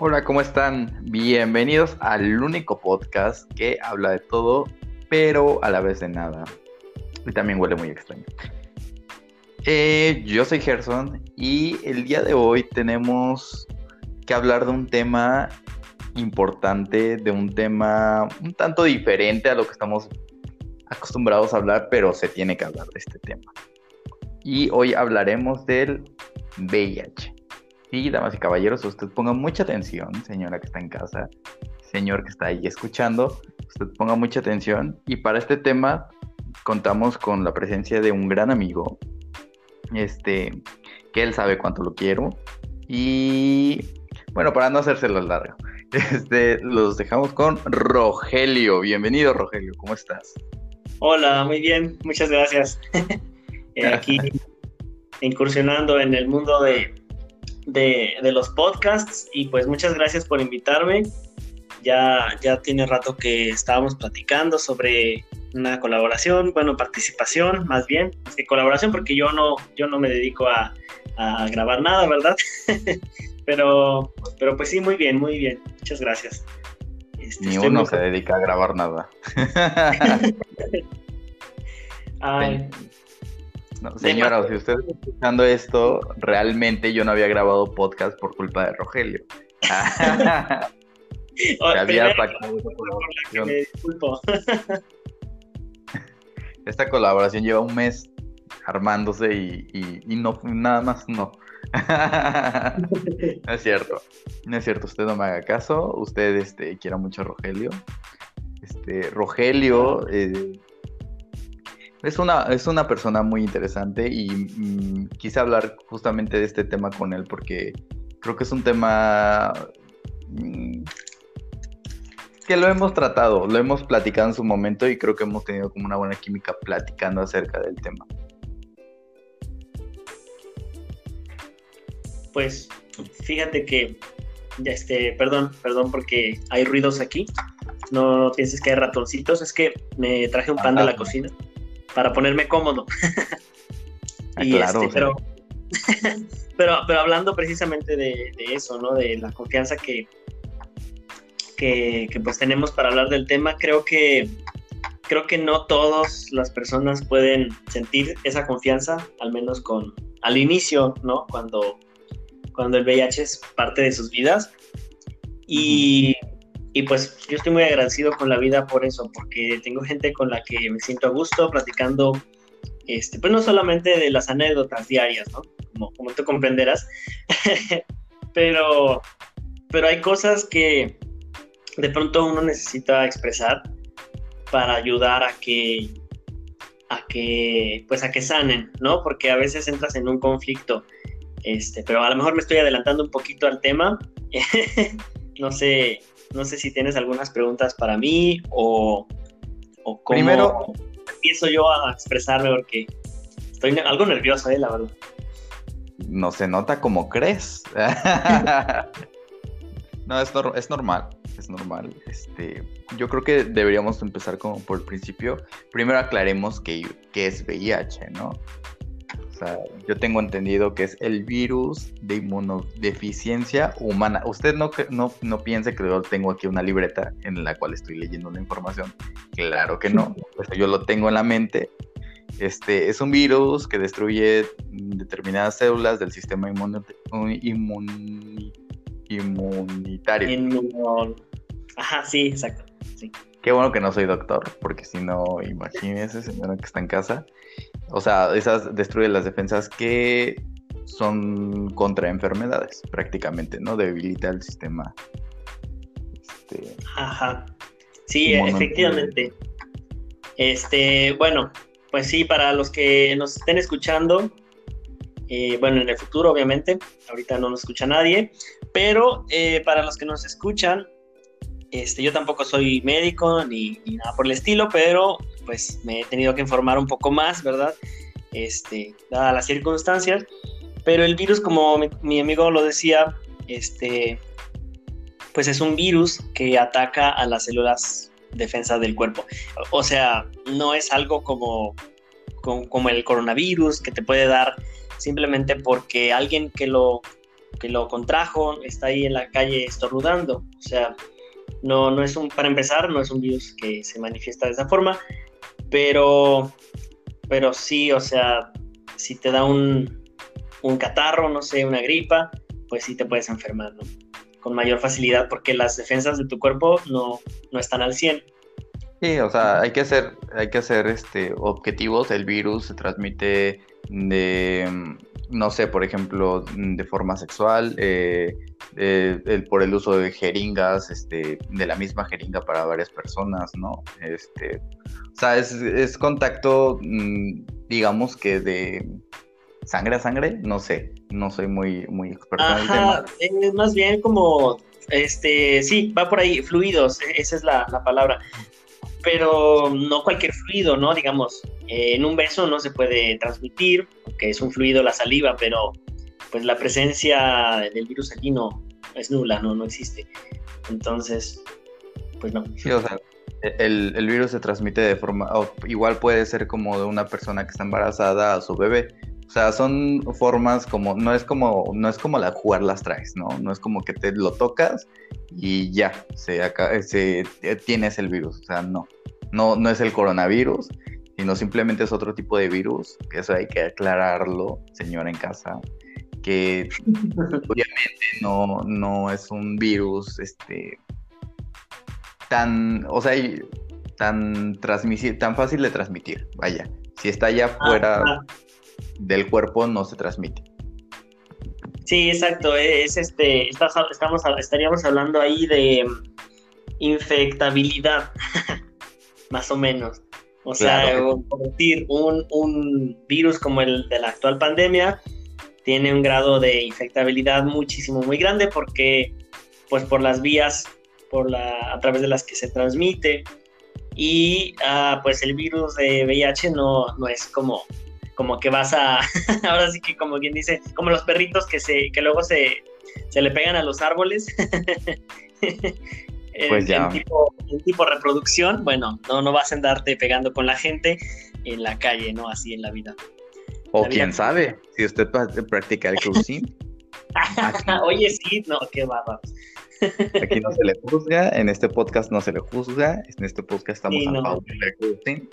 Hola, ¿cómo están? Bienvenidos al único podcast que habla de todo, pero a la vez de nada. Y también huele muy extraño. Eh, yo soy Gerson y el día de hoy tenemos que hablar de un tema importante, de un tema un tanto diferente a lo que estamos acostumbrados a hablar, pero se tiene que hablar de este tema. Y hoy hablaremos del VIH. Y damas y caballeros, usted ponga mucha atención, señora que está en casa, señor que está ahí escuchando, usted ponga mucha atención. Y para este tema contamos con la presencia de un gran amigo, este, que él sabe cuánto lo quiero. Y bueno, para no hacérselo largo, este, los dejamos con Rogelio. Bienvenido, Rogelio, ¿cómo estás? Hola, muy bien, muchas gracias. Eh, aquí incursionando en el mundo de, de, los podcasts y pues muchas gracias por invitarme. Ya, ya tiene rato que estábamos platicando sobre una colaboración, bueno, participación más bien, que colaboración porque yo no, yo no me dedico a, grabar nada, ¿verdad? pero, pero pues sí, muy bien, muy bien. Muchas gracias. Este, Ni uno se dedica a grabar nada. Ay, señora, si usted está escuchando esto, realmente yo no había grabado podcast por culpa de Rogelio. había Esta colaboración lleva un mes armándose y, no, nada más no. no es cierto. No es cierto, usted no me haga caso. Usted este, quiera mucho a Rogelio. Este, Rogelio eh, es una, es una persona muy interesante y mm, quise hablar justamente de este tema con él porque creo que es un tema mm, que lo hemos tratado, lo hemos platicado en su momento y creo que hemos tenido como una buena química platicando acerca del tema. Pues fíjate que, este, perdón, perdón porque hay ruidos aquí. No, pienses que hay ratoncitos, es que me traje un pan de la cocina para ponerme cómodo. Ah, y claro, este, pero, pero, pero hablando precisamente de, eso, ¿no? De la confianza que, que, pues tenemos para hablar del tema, creo que creo que no todas las personas pueden sentir esa confianza, al menos con al inicio, ¿no? Cuando, cuando el VIH es parte de sus vidas. Y, y pues yo estoy muy agradecido con la vida por eso, porque tengo gente con la que me siento a gusto platicando, este, pues no solamente de las anécdotas diarias, ¿no? Como, como tú comprenderás, pero, pero hay cosas que de pronto uno necesita expresar para ayudar a que a que pues a que sanen, ¿no? Porque a veces entras en un conflicto. Este, pero a lo mejor me estoy adelantando un poquito al tema. no sé, no sé si tienes algunas preguntas para mí o, o cómo Primero, empiezo yo a expresarme porque estoy algo nervioso, eh, la verdad. No se nota como crees. no, es, es normal, es normal. Este, yo creo que deberíamos empezar como por el principio. Primero aclaremos qué es VIH, ¿no? Sea, yo tengo entendido que es el virus de inmunodeficiencia humana. Usted no, no, no piense que yo tengo aquí una libreta en la cual estoy leyendo una información. Claro que no. yo lo tengo en la mente. Este es un virus que destruye determinadas células del sistema inmunitario. Ajá, sí, exacto. Sí. Qué bueno que no soy doctor, porque si no, imagínese, señora que está en casa. O sea, esas destruyen las defensas que son contra enfermedades, prácticamente, ¿no? Debilita el sistema. Este, Ajá. Sí, efectivamente. Este, bueno, pues sí, para los que nos estén escuchando, eh, bueno, en el futuro, obviamente, ahorita no nos escucha nadie, pero eh, para los que nos escuchan, este, yo tampoco soy médico ni, nada por el estilo, pero pues me he tenido que informar un poco más, ¿verdad? Este, dadas las circunstancias. Pero el virus, como mi, amigo lo decía, este, pues es un virus que ataca a las células defensa del cuerpo. O sea, no es algo como, como, como, el coronavirus que te puede dar simplemente porque alguien que lo, que lo contrajo, está ahí en la calle estornudando. O sea, no, no es un, para empezar, no es un virus que se manifiesta de esa forma, pero, pero sí, o sea, si te da un, un catarro, no sé, una gripa, pues sí te puedes enfermar, ¿no? Con mayor facilidad porque las defensas de tu cuerpo no, no están al 100. Sí, o sea, hay que hacer, hay que este, objetivos. El virus se transmite de, no sé, por ejemplo, de forma sexual, eh, el, por el uso de jeringas, este, de la misma jeringa para varias personas, ¿no? Este, o sea, es, contacto, mm, digamos que de sangre a sangre, no sé, no soy muy, muy experto en el tema. Es más bien como, este, sí, va por ahí, fluidos, e-, esa es la, la palabra pero no cualquier fluido, ¿no? Digamos, eh, en un beso no se puede transmitir, porque es un fluido la saliva, pero pues la presencia del virus aquí no es nula, no, no existe. Entonces, pues no. Sí, o sea, el, el virus se transmite de forma, igual puede ser como de una persona que está embarazada a su bebé. O sea, son formas como, no es como, no es como la jugar las traes, ¿no? No es como que te lo tocas y ya, se, acá, se tienes el virus. O sea, no. No, no es el coronavirus, sino simplemente es otro tipo de virus. Eso hay que aclararlo, señora en casa. Que obviamente no, no es un virus, este, tan, o sea, tan tan fácil de transmitir. Vaya, si está allá afuera del cuerpo no se transmite. Sí, exacto. Es este, estamos, estaríamos hablando ahí de infectabilidad, más o menos. O sea, por decir, un, un, virus como el de la actual pandemia tiene un grado de infectabilidad muchísimo, muy grande porque, pues, por las vías por la, a través de las que se transmite. Y, ah, pues, el virus de VIH no, no es como como que vas a, ahora sí que como quien dice, como los perritos que se, que luego se, se le pegan a los árboles. pues ya. En tipo, en tipo, reproducción, bueno, no, no vas a andarte pegando con la gente en la calle, ¿no? Así en la vida. O quién sabe, si usted practica el cruising. Oye, sí, no, qué bárbaro. Aquí no se le juzga, en este podcast no se le juzga, en este podcast estamos a favor del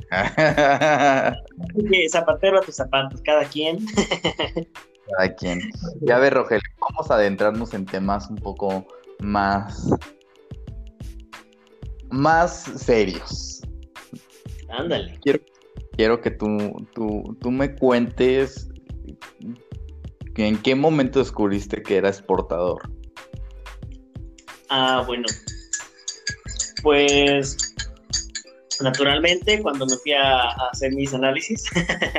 zapatero a tus zapatos, cada quien. Cada quien. Ya ver, Rogel, vamos a adentrarnos en temas un poco más más serios. Ándale. Quiero, quiero que tú, tú, tú me cuentes en qué momento descubriste que eras portador. Ah, bueno. Pues naturalmente cuando me fui a, hacer mis análisis.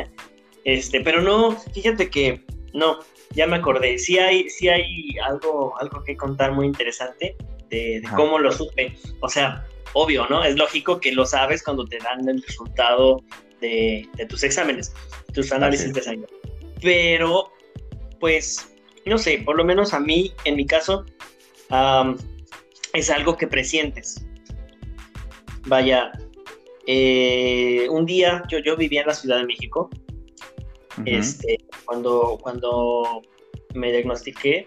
este, pero no, fíjate que no, ya me acordé. Sí hay, sí hay algo, algo que contar muy interesante de, cómo lo supe. O sea, obvio, ¿no? Es lógico que lo sabes cuando te dan el resultado de, tus exámenes, tus análisis de sangre. Pero, pues, no sé, por lo menos a mí, en mi caso, es algo que presientes. Vaya, eh, un día yo, yo vivía en la Ciudad de México, este, cuando, cuando me diagnostiqué,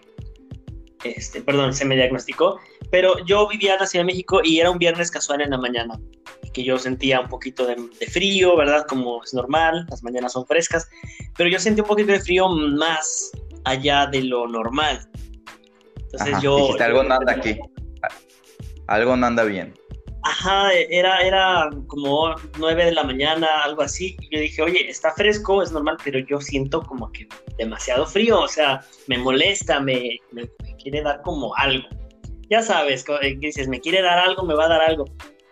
este, perdón, se me diagnosticó, pero yo vivía en la Ciudad de México y era un viernes casual en la mañana, que yo sentía un poquito de, frío, ¿verdad? Como es normal, las mañanas son frescas, pero yo sentí un poquito de frío más allá de lo normal. Entonces yo... algo nada aquí algo no anda bien. Ajá, era, era como 9 de la mañana, algo así. Yo dije, oye, está fresco, es normal, pero yo siento como que demasiado frío, o sea, me molesta, me, quiere dar como algo. Ya sabes, eh, dices, me quiere dar algo, me va a dar algo,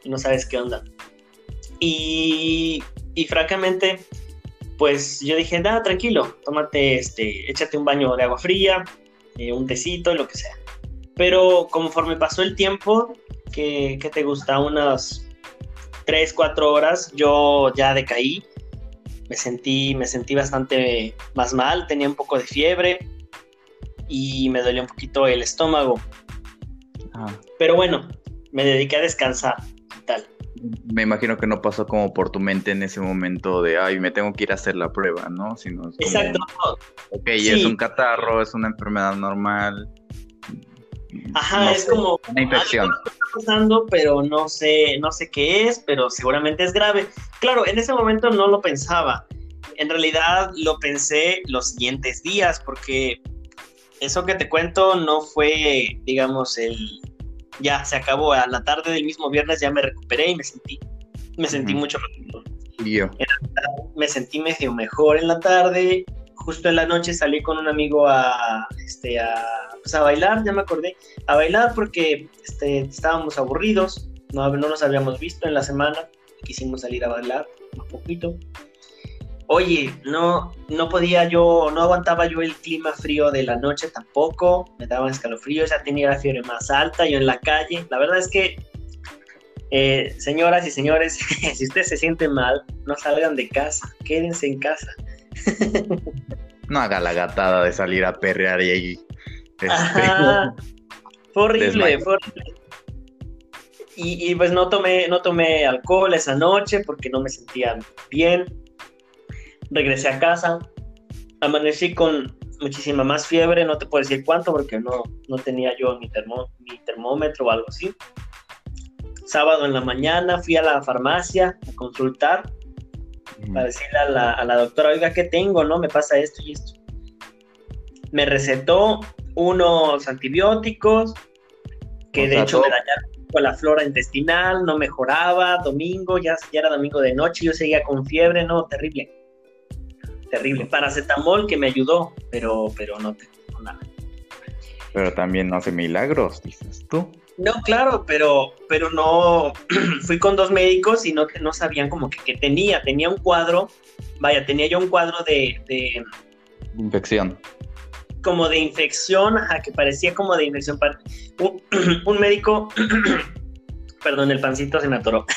no sabes qué onda. Y, y francamente, pues yo dije, nada, tranquilo, tómate, este, échate un baño de agua fría, eh, un tecito, lo que sea. Pero conforme pasó el tiempo, que, te gusta, unas 3, 4 horas, yo ya decaí, me sentí, me sentí bastante más mal, tenía un poco de fiebre y me dolía un poquito el estómago. Ah. Pero bueno, me dediqué a descansar y tal. me imagino que no pasó como por tu mente en ese momento de, ay, me tengo que ir a hacer la prueba, ¿no? Sino Exacto. Ok, es un catarro, es una enfermedad normal. Ajá, es como una infección. Está pasando, pero no sé, no sé qué es, pero seguramente es grave. Claro, en ese momento no lo pensaba. En realidad lo pensé los siguientes días, porque eso que te cuento no fue, digamos, el ya se acabó. A la tarde del mismo viernes ya me recuperé y me sentí, me sentí mucho mejor. Yo. Me sentí medio mejor en la tarde. Justo en la noche salí con un amigo a, este, a, pues a bailar, ya me acordé, a bailar porque este, estábamos aburridos, no, no nos habíamos visto en la semana, quisimos salir a bailar un poquito oye, no, no podía yo, no aguantaba yo el clima frío de la noche tampoco, me daban escalofríos, ya tenía la fiebre más alta, yo en la calle. La verdad es que, eh, señoras y señores, si ustedes se sienten mal, no salgan de casa, quédense en casa. no haga la gatada de salir a perrear y Este, fue horrible, fue horrible. Y, y, pues no tomé, no tomé alcohol esa noche porque no me sentía bien regresé a casa, amanecí con muchísima más fiebre, no te puedo decir cuánto porque no, no tenía yo mi, mi termómetro o algo así. Sábado en la mañana fui a la farmacia a consultar para decirle a la, a la doctora, oiga, ¿qué tengo? ¿No? Me pasa esto y esto. Me recetó unos antibióticos que de hecho me dañaron con la flora intestinal, no mejoraba, domingo, ya, ya era domingo de noche, yo seguía con fiebre, no, terrible terrible. Paracetamol que me ayudó, pero, pero no tengo nada. Pero también no hace milagros, dices tú. No, claro, pero, pero no, fui con dos médicos y no, no sabían como que, tenía, tenía un cuadro, vaya, tenía yo un cuadro de... de infección. Como de infección, a que parecía como de infección. Un, un médico, perdón, el pancito se me atoró.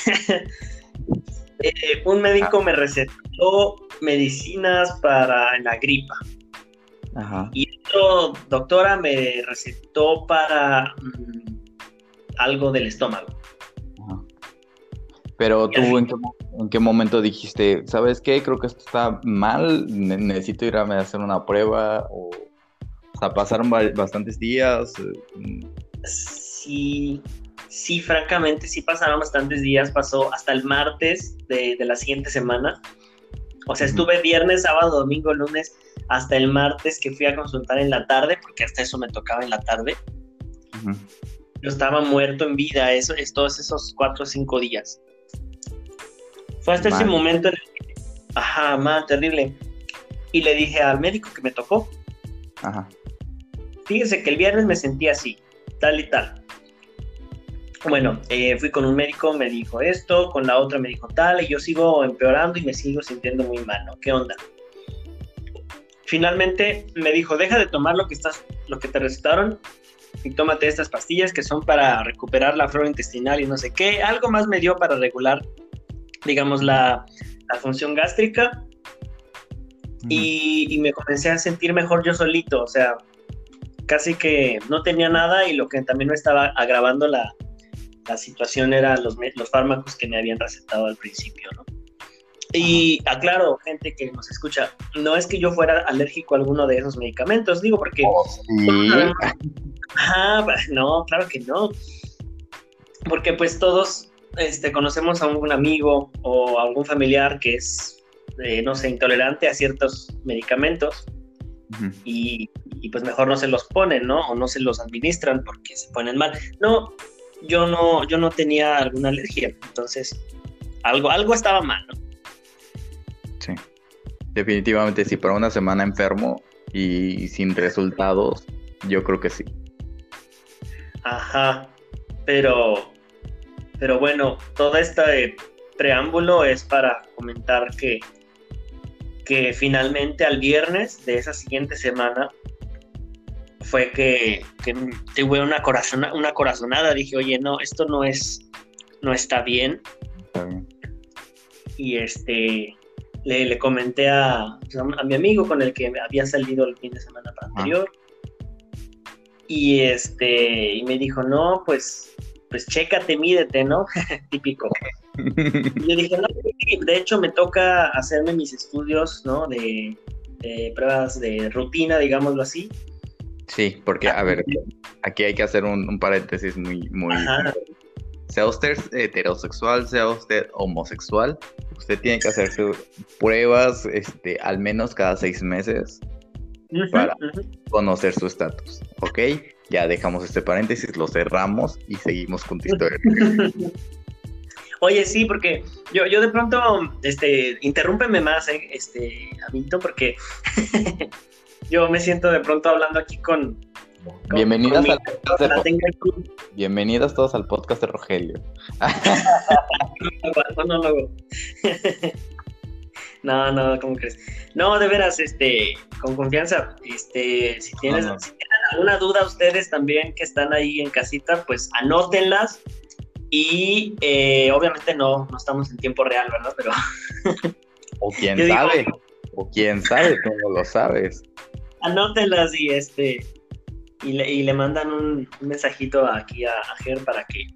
Eh, un médico me recetó medicinas para la gripa. Y otro doctora me recetó para mm, algo del estómago. Pero tú, en qué, momento dijiste, ¿sabes qué? Creo que esto está mal, necesito ir a hacer una prueba. O sea, pasaron bastantes días. Eh, sí, sí, francamente, sí pasaron bastantes días, pasó hasta el martes de, la siguiente semana. O sea, estuve viernes, sábado, domingo, lunes, hasta el martes que fui a consultar en la tarde, porque hasta eso me tocaba en la tarde. Yo estaba muerto en vida, eso, es todos esos cuatro o cinco días. Fue hasta ese momento en el que, ajá, más terrible. Y le dije al médico que me tocó. Ajá. Fíjese que el viernes me sentí así, tal y tal. Bueno, eh, fui con un médico, me dijo esto, con la otra me dijo tal, y yo sigo empeorando y me sigo sintiendo muy mal, ¿no? ¿Qué onda? Finalmente me dijo, deja de tomar lo que, estás, lo que te recetaron y tómate estas pastillas que son para recuperar la flora intestinal y no sé qué. Algo más me dio para regular, digamos, la, función gástrica. Y, y, me comencé a sentir mejor yo solito, o sea, casi que no tenía nada y lo que también me estaba agravando la, la situación era los, los fármacos que me habían recetado al principio, ¿no? Y aclaro, gente que nos escucha, no es que yo fuera alérgico a alguno de esos medicamentos, digo porque... Oh, no, claro que no. Porque pues todos este, conocemos a un amigo o a algún familiar que es, eh, no sé, intolerante a ciertos medicamentos y, y, pues mejor no se los ponen, ¿no? O no se los administran porque se ponen mal. No, yo no, yo no tenía alguna alergia, entonces algo, algo estaba mal, ¿no? Sí, definitivamente sí, para una semana enfermo y sin resultados, yo creo que sí. Ajá, pero, pero bueno, todo este preámbulo es para comentar que, que finalmente al viernes de esa siguiente semana fue que, que tuve una, una corazonada. Dije, oye, no, esto no es, no está bien. Y este, le, comenté a, a, mi amigo con el que había salido el fin de semana anterior. Y este, y me dijo, no, pues, pues chécate, mídete, ¿no? Típico. yo dije, no, de hecho me toca hacerme mis estudios, ¿no? De, pruebas de rutina, digámoslo así. Sí, porque, a ver, aquí hay que hacer un, paréntesis muy, muy... Sea usted heterosexual, sea usted homosexual, usted tiene que hacerse pruebas este, al menos cada seis meses para conocer su estatus, ¿ok? Ya dejamos este paréntesis, lo cerramos y seguimos con tu historia. Oye, sí, porque yo, yo de pronto, este, interrúmpeme más, eh, este, Amito, porque yo me siento de pronto hablando aquí con... Bienvenidas al podcast Bienvenidos todos al podcast de Rogelio. no, no, ¿cómo crees? No, de veras, este, con confianza, este, si tienes, si tienen alguna duda ustedes también que están ahí en casita, pues anótenlas y eh, obviamente no, no estamos en tiempo real, ¿verdad? Pero... o quién sabe, o quién sabe, tú no lo sabes. Anótenlas y este, y le, y le mandan un, mensajito aquí a, a Ger para que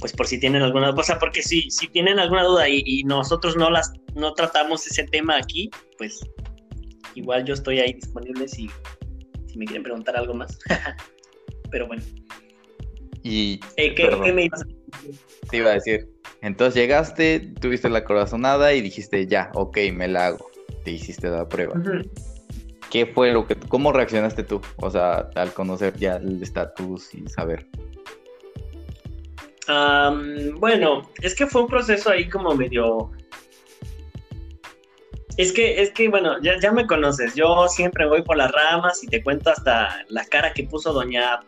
pues por si tienen alguna cosa, porque si, si tienen alguna duda y, nosotros no las no tratamos ese tema aquí, pues igual yo estoy ahí disponible si, si me quieren preguntar algo más. Pero bueno. Y eh, ¿qué, me ibas a decir? Te iba a decir. Entonces llegaste, tuviste la corazonada y dijiste, ya, ok, me la hago. Te hiciste la prueba. ¿Qué fue lo que, cómo reaccionaste tú? O sea, al conocer ya el estatus y saber bueno, es que fue un proceso ahí como medio... Es que, es que, bueno, ya, ya me conoces, yo siempre voy por las ramas y te cuento hasta la cara que puso doña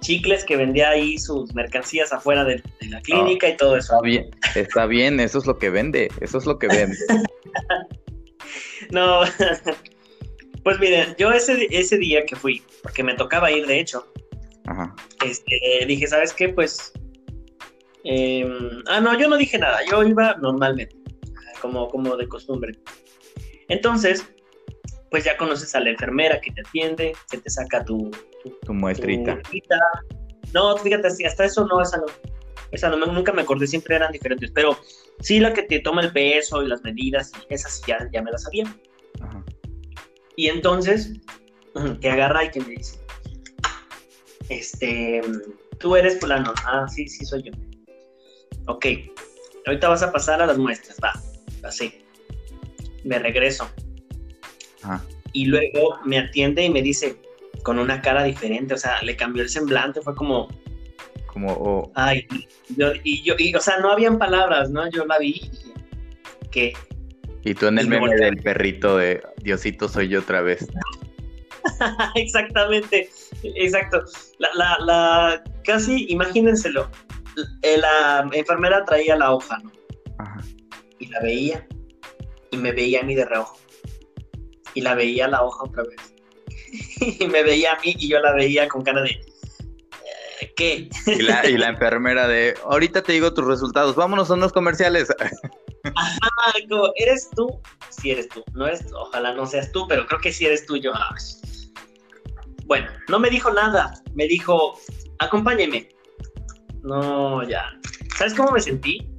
Chicles que vendía ahí sus mercancías afuera de, la clínica y todo eso. Está bien, está bien, eso es lo que vende, eso es lo que vende. no, pues miren, yo ese, ese día que fui, porque me tocaba ir de hecho, Este, dije, ¿sabes qué? Pues Em, ah, no, yo no dije nada, yo iba normalmente, como, como de costumbre. Entonces, pues ya conoces a la enfermera que te atiende, que te saca tu, tu, muestrita. no, fíjate, hasta eso no, esa no. Esa no, nunca me acordé, siempre eran diferentes, pero sí la que te toma el peso y las medidas, esas ya, ya me las sabía. Y entonces, que agarra y que me dice, este, tú eres fulano, ah, sí, sí soy yo ok, ahorita vas a pasar a las muestras, va, así. Me regreso. Ah. Y luego me atiende y me dice, con una cara diferente, o sea, le cambió el semblante, fue como... Como... Oh. Ay, y yo, y, o sea, no habían palabras, ¿no? Yo la vi y ¿qué? Y tú en el meme del perrito de Diosito soy yo otra vez. Exactamente, exacto. La, la, la, casi, imagínenselo, eh, la enfermera traía la hoja, ¿no? Y la veía, y me veía a mí de reojo. Y la veía la hoja otra vez. y me veía a mí y yo la veía con cara de... Eh, ¿Qué? y, la, enfermera de, ahorita te digo tus resultados, vámonos a unos comerciales. Ajá, ¿eres tú? Sí eres tú, no es, ojalá no seas tú, pero creo que sí eres tú yo. Bueno, no me dijo nada, me dijo, acompáñeme. No, ya. ¿Sabes cómo me sentí?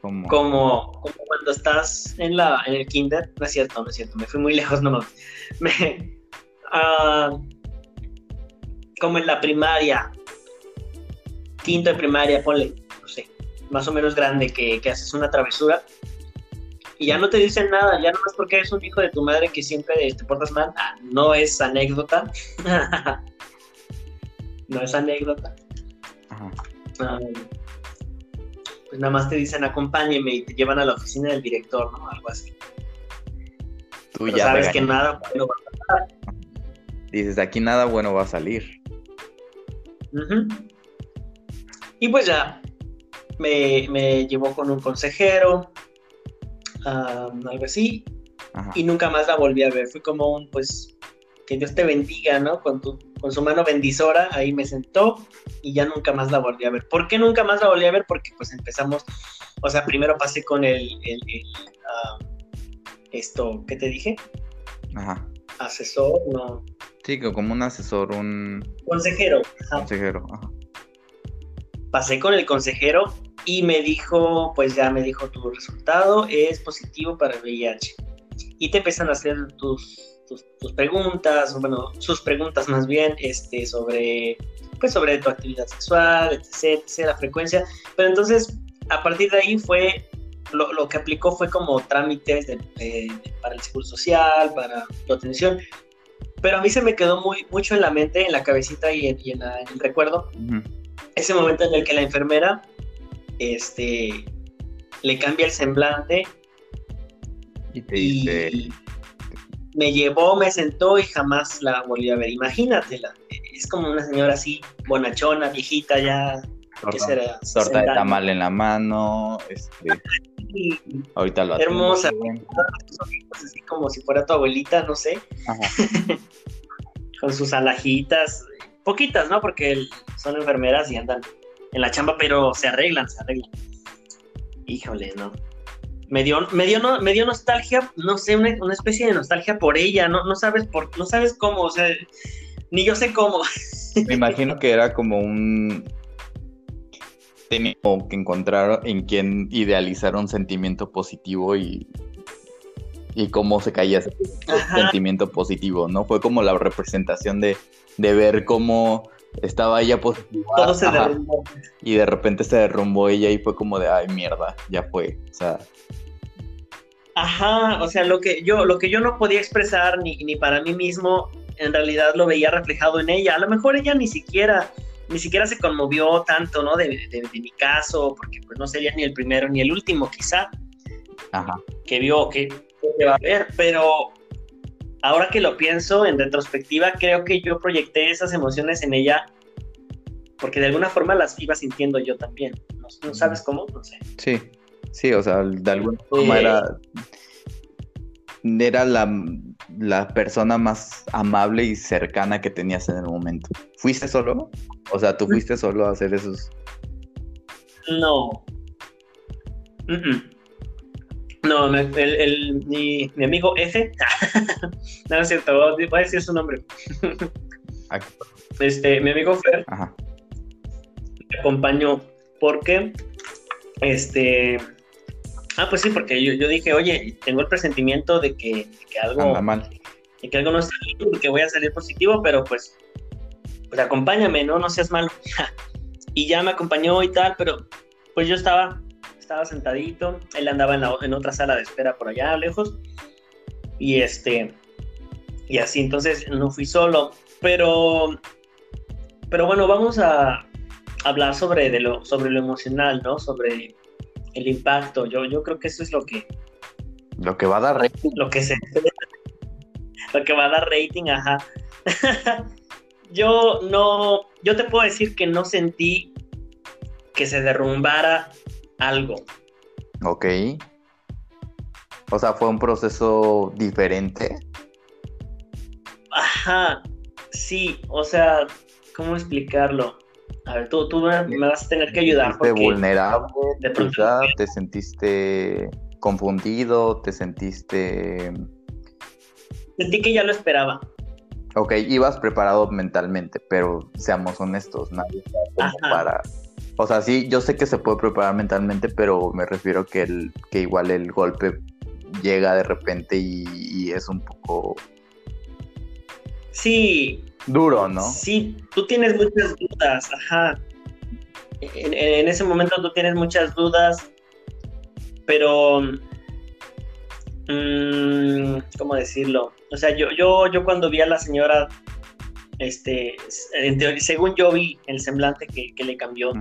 Como, como cuando estás en la en el kinder. No es cierto, no es cierto. Me fui muy lejos, no me. Ah, como en la primaria. Quinto de primaria, ponle, no sé, más o menos grande, que, que haces una travesura y ya no te dicen nada, ya no es porque eres un hijo de tu madre que siempre te portas mal. Ah, no es anécdota. no es anécdota. Ajá pues nada más te dicen acompáñeme y te llevan a la oficina del director, ¿no? Algo así. Tú ya sabes que nada bueno va a pasar. Dices, aquí nada bueno va a salir. Y pues ya, me, me, llevó con un consejero, algo así, y nunca más la volví a ver. Fue como un, pues, que Dios te bendiga, ¿no? Con, tu, con su mano bendisora, ahí me sentó y ya nunca más la volví a ver. ¿Por qué nunca más la volví a ver? Porque pues empezamos, o sea, primero pasé con el, el, esto, ¿qué te dije? Ajá. Asesor, no. Sí, como un asesor, un... Consejero. Consejero, ajá. Pasé con el consejero y me dijo, pues ya me dijo tu resultado es positivo para el VIH. Y te empiezan a hacer tus, tus, preguntas, bueno, sus preguntas más bien, este, sobre, pues sobre tu actividad sexual, etc, etc, la frecuencia. Pero entonces, a partir de ahí fue, lo, lo que aplicó fue como trámites para el seguro social, para tu atención. Pero a mí se me quedó muy, mucho en la mente, en la cabecita y en, el recuerdo, ese momento en el que la enfermera este, le cambia el semblante y, me llevó, me sentó y jamás la volví a ver. Imagínatela, es como una señora así, bonachona, viejita ya. Torta, será? torta de tamal en la mano, este, ahorita lo Hermosa, así como si fuera tu abuelita, no sé. Con sus alajitas, poquitas, ¿no? Porque son enfermeras y andan en la chamba, pero se arreglan, se arreglan. Híjole, no. Me dio, me dio, me dio nostalgia, no sé, una, especie de nostalgia por ella, no, no sabes por, no sabes cómo, o sea, ni yo sé cómo. Me imagino que era como un tenía que encontrar en quien idealizar un sentimiento positivo y, y cómo se caía ese sentimiento positivo, ¿no? Fue como la representación de, de ver cómo estaba ella positiva. Todo se derrumbó. Y de repente se derrumbó ella y fue como de, ay, mierda, ya fue. O sea. Ajá, o sea, lo que yo, lo que yo no podía expresar ni, ni para mí mismo, en realidad lo veía reflejado en ella. A lo mejor ella ni siquiera, ni siquiera se conmovió tanto, ¿no? De, mi caso, porque pues no sería ni el primero ni el último, quizá. Ajá. Que vio, que, que va a ver, pero ahora que lo pienso en retrospectiva, creo que yo proyecté esas emociones en ella porque de alguna forma las iba sintiendo yo también. ¿No, sabes cómo? No sé. Sí, sí, o sea, de alguna forma era, era la, persona más amable y cercana que tenías en el momento. ¿Fuiste solo? O sea, ¿tú fuiste solo a hacer esos? No. No, el, mi, amigo F. no, es cierto, voy a decir su nombre. este, mi amigo Fer. Ajá. Me acompañó porque, este. Ah, pues sí, porque yo, yo dije, oye, tengo el presentimiento de que, algo. Anda mal. De que algo no está bien, que voy a salir positivo, pero pues. Pues acompáñame, ¿no? No seas malo. y ya me acompañó y tal, pero pues yo estaba estaba sentadito, él andaba en, la, en otra sala de espera por allá lejos, y este, y así, entonces no fui solo, pero, pero bueno, vamos a hablar sobre, de lo, sobre lo emocional, ¿no? Sobre el impacto, yo, yo creo que eso es lo que... Lo que va a dar rating. Lo que se... lo que va a dar rating, ajá. yo no, yo te puedo decir que no sentí que se derrumbara algo. Ok. O sea, fue un proceso diferente. Ajá, sí, o sea, ¿cómo explicarlo? A ver, tú, tú me vas a tener que ayudar. ¿Te vulnerable? De ¿Te sentiste confundido? ¿Te sentiste...? Sentí que ya lo esperaba. Ok, ibas preparado mentalmente, pero seamos honestos, nadie está para o sea, sí, yo sé que se puede preparar mentalmente, pero me refiero que, el, que igual el golpe llega de repente y, es un poco... Sí. Duro, ¿no? Sí, tú tienes muchas dudas, ajá. En, ese momento tú tienes muchas dudas, pero... Mm, ¿Cómo decirlo? O sea, yo, yo, yo cuando vi a la señora este, según yo vi el semblante que, le cambió,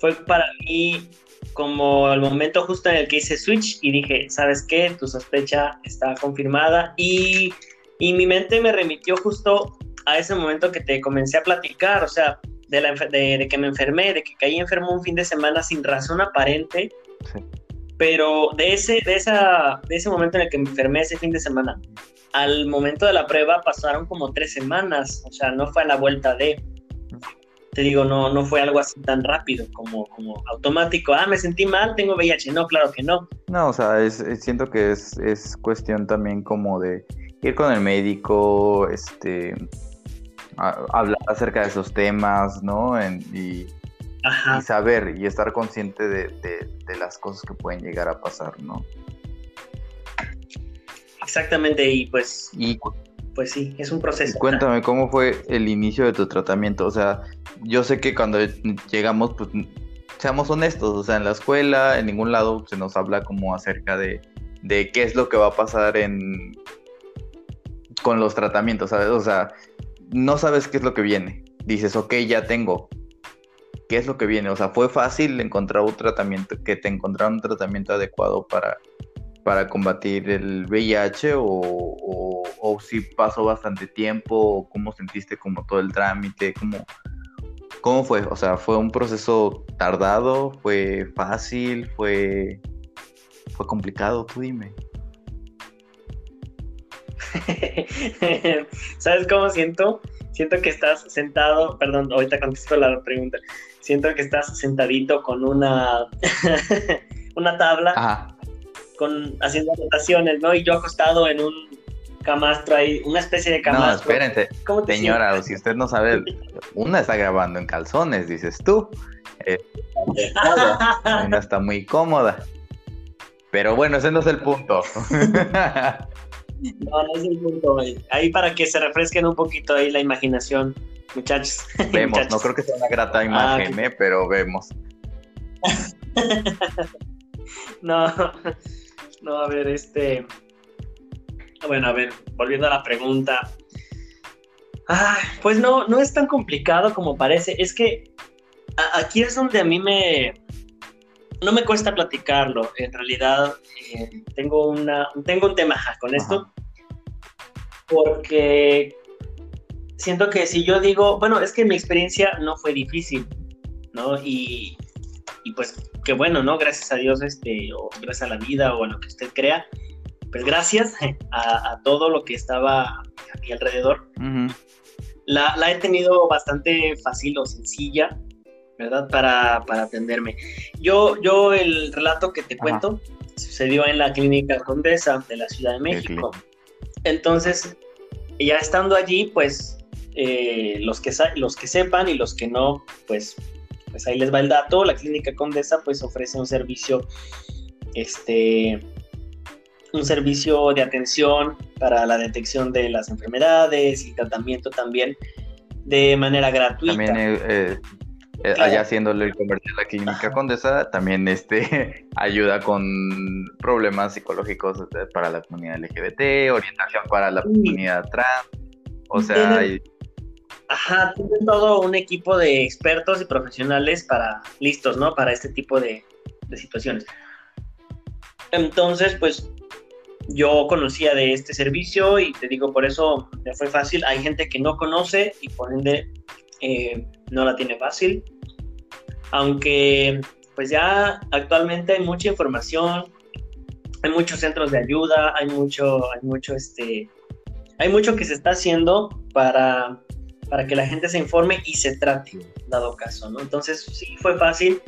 fue para mí como el momento justo en el que hice switch y dije, ¿sabes qué? Tu sospecha está confirmada y, mi mente me remitió justo a ese momento que te comencé a platicar, o sea, de, la, de, que me enfermé, de que caí enfermo un fin de semana sin razón aparente. Pero de ese, de, esa, de ese momento en el que me enfermé ese fin de semana, al momento de la prueba pasaron como tres semanas, o sea, no fue a la vuelta de, te digo, no, no fue algo así tan rápido como, como automático, ah, me sentí mal, tengo VIH, no, claro que no. No, o sea, es, siento que es, es cuestión también como de ir con el médico, este, hablar acerca de esos temas, ¿no? y y saber y estar consciente de, de, las cosas que pueden llegar a pasar, ¿no? Exactamente, y pues, y, pues sí, es un proceso. Cuéntame, ¿cómo fue el inicio de tu tratamiento? O sea, yo sé que cuando llegamos, pues, seamos honestos, o sea, en la escuela, en ningún lado se nos habla como acerca de, de qué es lo que va a pasar en con los tratamientos, ¿sabes? O sea, no sabes qué es lo que viene. Dices, ok, ya tengo. ¿Qué es lo que viene? O sea, ¿fue fácil encontrar un tratamiento, que te encontraron un tratamiento adecuado para, para combatir el VIH o, o, si pasó bastante tiempo o cómo sentiste como todo el trámite, cómo, cómo fue? O sea, ¿fue un proceso tardado? ¿Fue fácil? ¿Fue, fue complicado? Tú dime. ¿Sabes cómo siento? Siento que estás sentado, perdón, ahorita contesto la pregunta. Siento que estás sentadito con una una tabla con haciendo anotaciones, ¿no? Y yo acostado en un camastro ahí, una especie de camastro. No, espérense. Señora, si usted no sabe, una está grabando en calzones, dices tú. Eh, una está muy cómoda. Pero bueno, ese no es el punto. No, no es el punto. Ahí para que se refresquen un poquito ahí la imaginación, muchachos. Vemos, no creo que sea una grata ah, imagen, ¿eh? pero vemos. no, no, a ver, este. Bueno, a ver, volviendo a la pregunta. pues no, no es tan complicado como parece. Es que aquí es donde a mí me, no me cuesta platicarlo. En realidad, eh, tengo, una, tengo un tema con esto. Porque siento que si yo digo, bueno, es que mi experiencia no fue difícil, ¿no? Y, pues qué bueno, ¿no? Gracias a Dios, este, o gracias a la vida o a lo que usted crea, pues gracias a, todo lo que estaba a mi alrededor. la, la, he tenido bastante fácil o sencilla, ¿verdad? Para, para atenderme. Yo, yo el relato que te cuento sucedió en la clínica Condesa de la Ciudad de México. Entonces, ya estando allí, pues eh, los, que, los que sepan y los que no, pues, pues ahí les va el dato. La clínica Condesa pues ofrece un servicio, este, un servicio de atención para la detección de las enfermedades y tratamiento también de manera gratuita. También eh, eh, eh, allá haciéndole el comercio a la clínica Condesa, también este ayuda con problemas psicológicos este, para la comunidad LGBT, orientación para la comunidad trans, o sea... Ajá, tiene todo un equipo de expertos y profesionales para listos, ¿no? Para este tipo de, de situaciones. Entonces, pues yo conocía de este servicio y te digo, por eso me fue fácil. Hay gente que no conoce y por ende eh, no la tiene fácil. Aunque pues ya actualmente hay mucha información, hay muchos centros de ayuda, hay mucho, hay mucho, este, hay mucho que se está haciendo para, para que la gente se informe y se trate, dado caso, ¿no? Entonces sí fue fácil.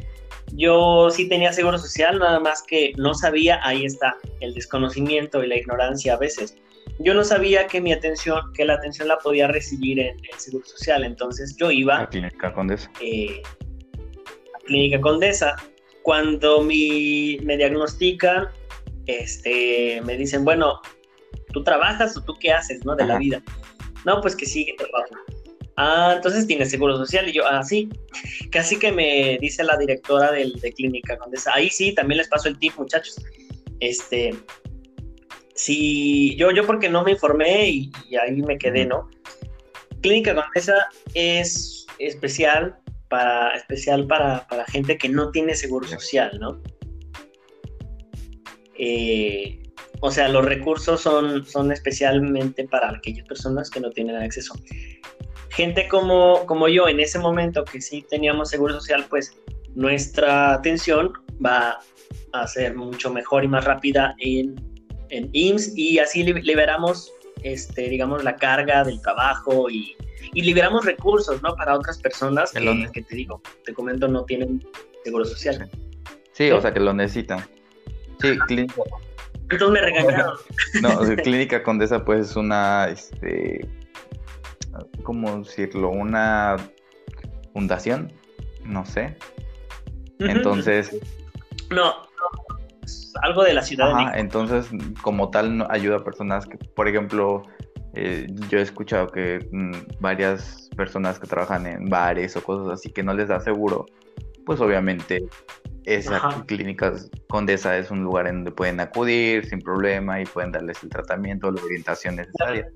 Yo sí tenía seguro social, nada más que no sabía, ahí está, el desconocimiento y la ignorancia a veces yo no sabía que mi atención, que la atención la podía recibir en el Seguro Social, entonces yo iba a Clínica Condesa. Eh, a Clínica Condesa. Cuando mi, me diagnostican, este, me dicen, bueno, ¿tú trabajas o tú qué haces, no, de la vida? No, pues que sí, que trabajo. Ah, entonces tienes seguro social. Y yo, ah, sí. Casi que me dice la directora del, de Clínica Condesa. Ahí sí, también les paso el tip, muchachos. Este, si yo, yo porque no me informé y, ahí me quedé, ¿no? Clínica Condesa es especial para, especial para, gente que no tiene seguro social, ¿no? Eh, o sea, los recursos son, son especialmente para aquellas personas que no tienen acceso. Gente como, como yo, en ese momento que sí teníamos seguro social, pues nuestra atención va a ser mucho mejor y más rápida en en IMSS y así liberamos, este, digamos, la carga del trabajo y, liberamos recursos, ¿no? Para otras personas que, que, te digo, te comento, no tienen seguro social. Sí, o sea, que lo necesitan. Sí, clínica. Entonces me regañaron. No, Clínica Condesa, pues es una, este, ¿cómo decirlo? Una fundación no sé. Entonces... No, algo de la ciudad. de entonces, como tal, ayuda a personas que, por ejemplo, eh, yo he escuchado que mm, varias personas que trabajan en bares o cosas así que no les da seguro, pues obviamente esa clínica Condesa es un lugar en donde pueden acudir sin problema y pueden darles el tratamiento o la orientación necesaria.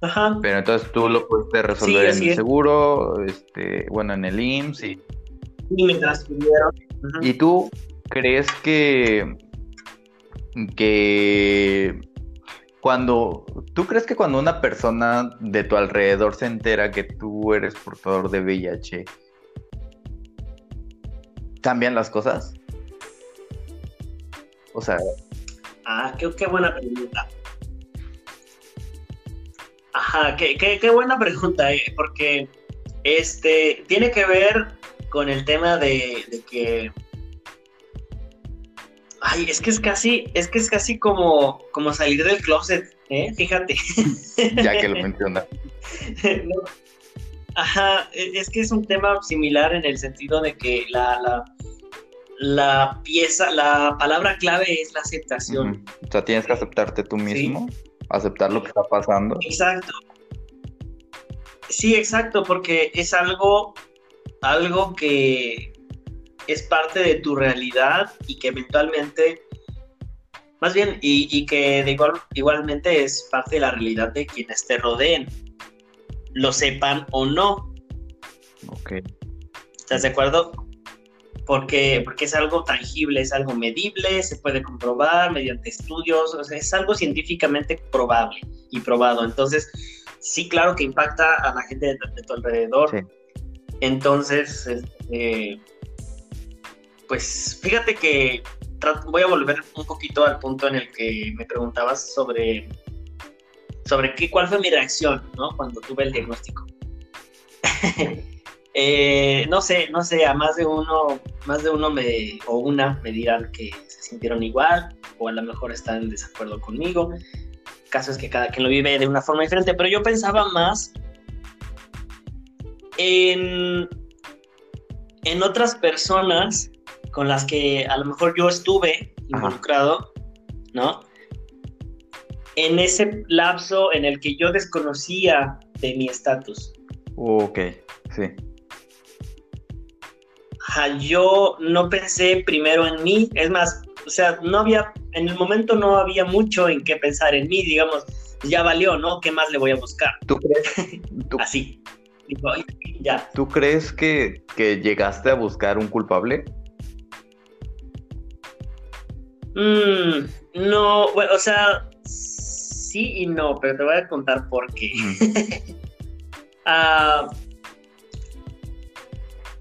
Ajá. Pero entonces tú lo puedes resolver en el seguro, este, bueno, en el IMSS y... Y me transfirieron. ¿Y tú crees que, que cuando, ¿tú crees que cuando una persona de tu alrededor se entera que tú eres portador de VIH, cambian las cosas? O sea... Ah, qué, qué buena pregunta. Ajá, qué, qué, buena pregunta, eh, porque este tiene que ver con el tema de, de que Ay, es que es casi, es que es casi como, como salir del closet, ¿eh? Fíjate. ya que lo mencionas. Ajá, e, es que es un tema similar en el sentido de que la, la, la pieza, la palabra clave es la aceptación. O sea, tienes que aceptarte tú mismo, aceptar lo que está pasando. Exacto. Sí, exacto, porque es algo, algo que, es parte de tu realidad y que eventualmente, más bien, y, que de igual, igualmente es parte de la realidad de quienes te rodeen, lo sepan o no. Ok. ¿Estás de acuerdo? Porque, porque es algo tangible, es algo medible, se puede comprobar mediante estudios, o sea, es algo científicamente probable y probado. Entonces, sí, claro que impacta a la gente de, tu alrededor. Entonces, este, pues fíjate que voy a volver un poquito al punto en el que me preguntabas sobre, sobre qué, cuál fue mi reacción, ¿no? Cuando tuve el diagnóstico. Eh, no sé, no sé, a más de uno, más de uno me, o una me dirán que se sintieron igual, o a lo mejor están en desacuerdo conmigo. El caso es que cada quien lo vive de una forma diferente, pero yo pensaba más en, en otras personas con las que a lo mejor yo estuve involucrado, ¿no? En ese lapso en el que yo desconocía de mi estatus. Ok, sí. yo no pensé primero en mí, es más, o sea, no había, en el momento no había mucho en qué pensar en mí, digamos, ya valió, ¿no? ¿Qué más le voy a buscar? ¿Tú crees? Así. ya. ¿Tú crees que, que llegaste a buscar un culpable? Mm, no, bueno, o sea, sí y no, pero te voy a contar por qué. Ah,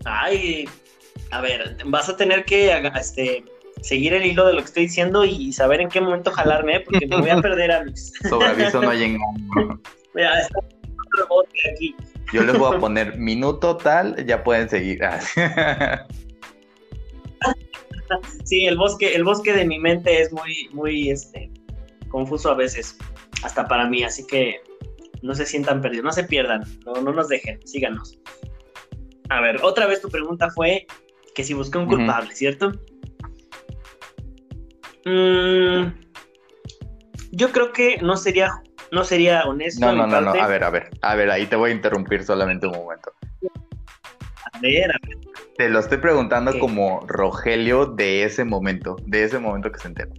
ay, a ver, vas a tener que este, seguir el hilo de lo que estoy diciendo y saber en qué momento jalarme, porque me voy a perder a mis. Sobre aviso no hay engaño. Yo les voy a poner minuto tal, ya pueden seguir. Sí, el bosque, el bosque de mi mente es muy, muy este, confuso a veces, hasta para mí, así que no se sientan perdidos, no se pierdan, no, no nos dejen, síganos. A ver, otra vez tu pregunta fue que si busqué un culpable, ¿cierto? Mm, yo creo que no sería, no sería honesto. No, no, no, no, a ver, a ver, a ver, ahí te voy a interrumpir solamente un momento. Ver. Te lo estoy preguntando como Rogelio de ese momento, de ese momento que se enteró.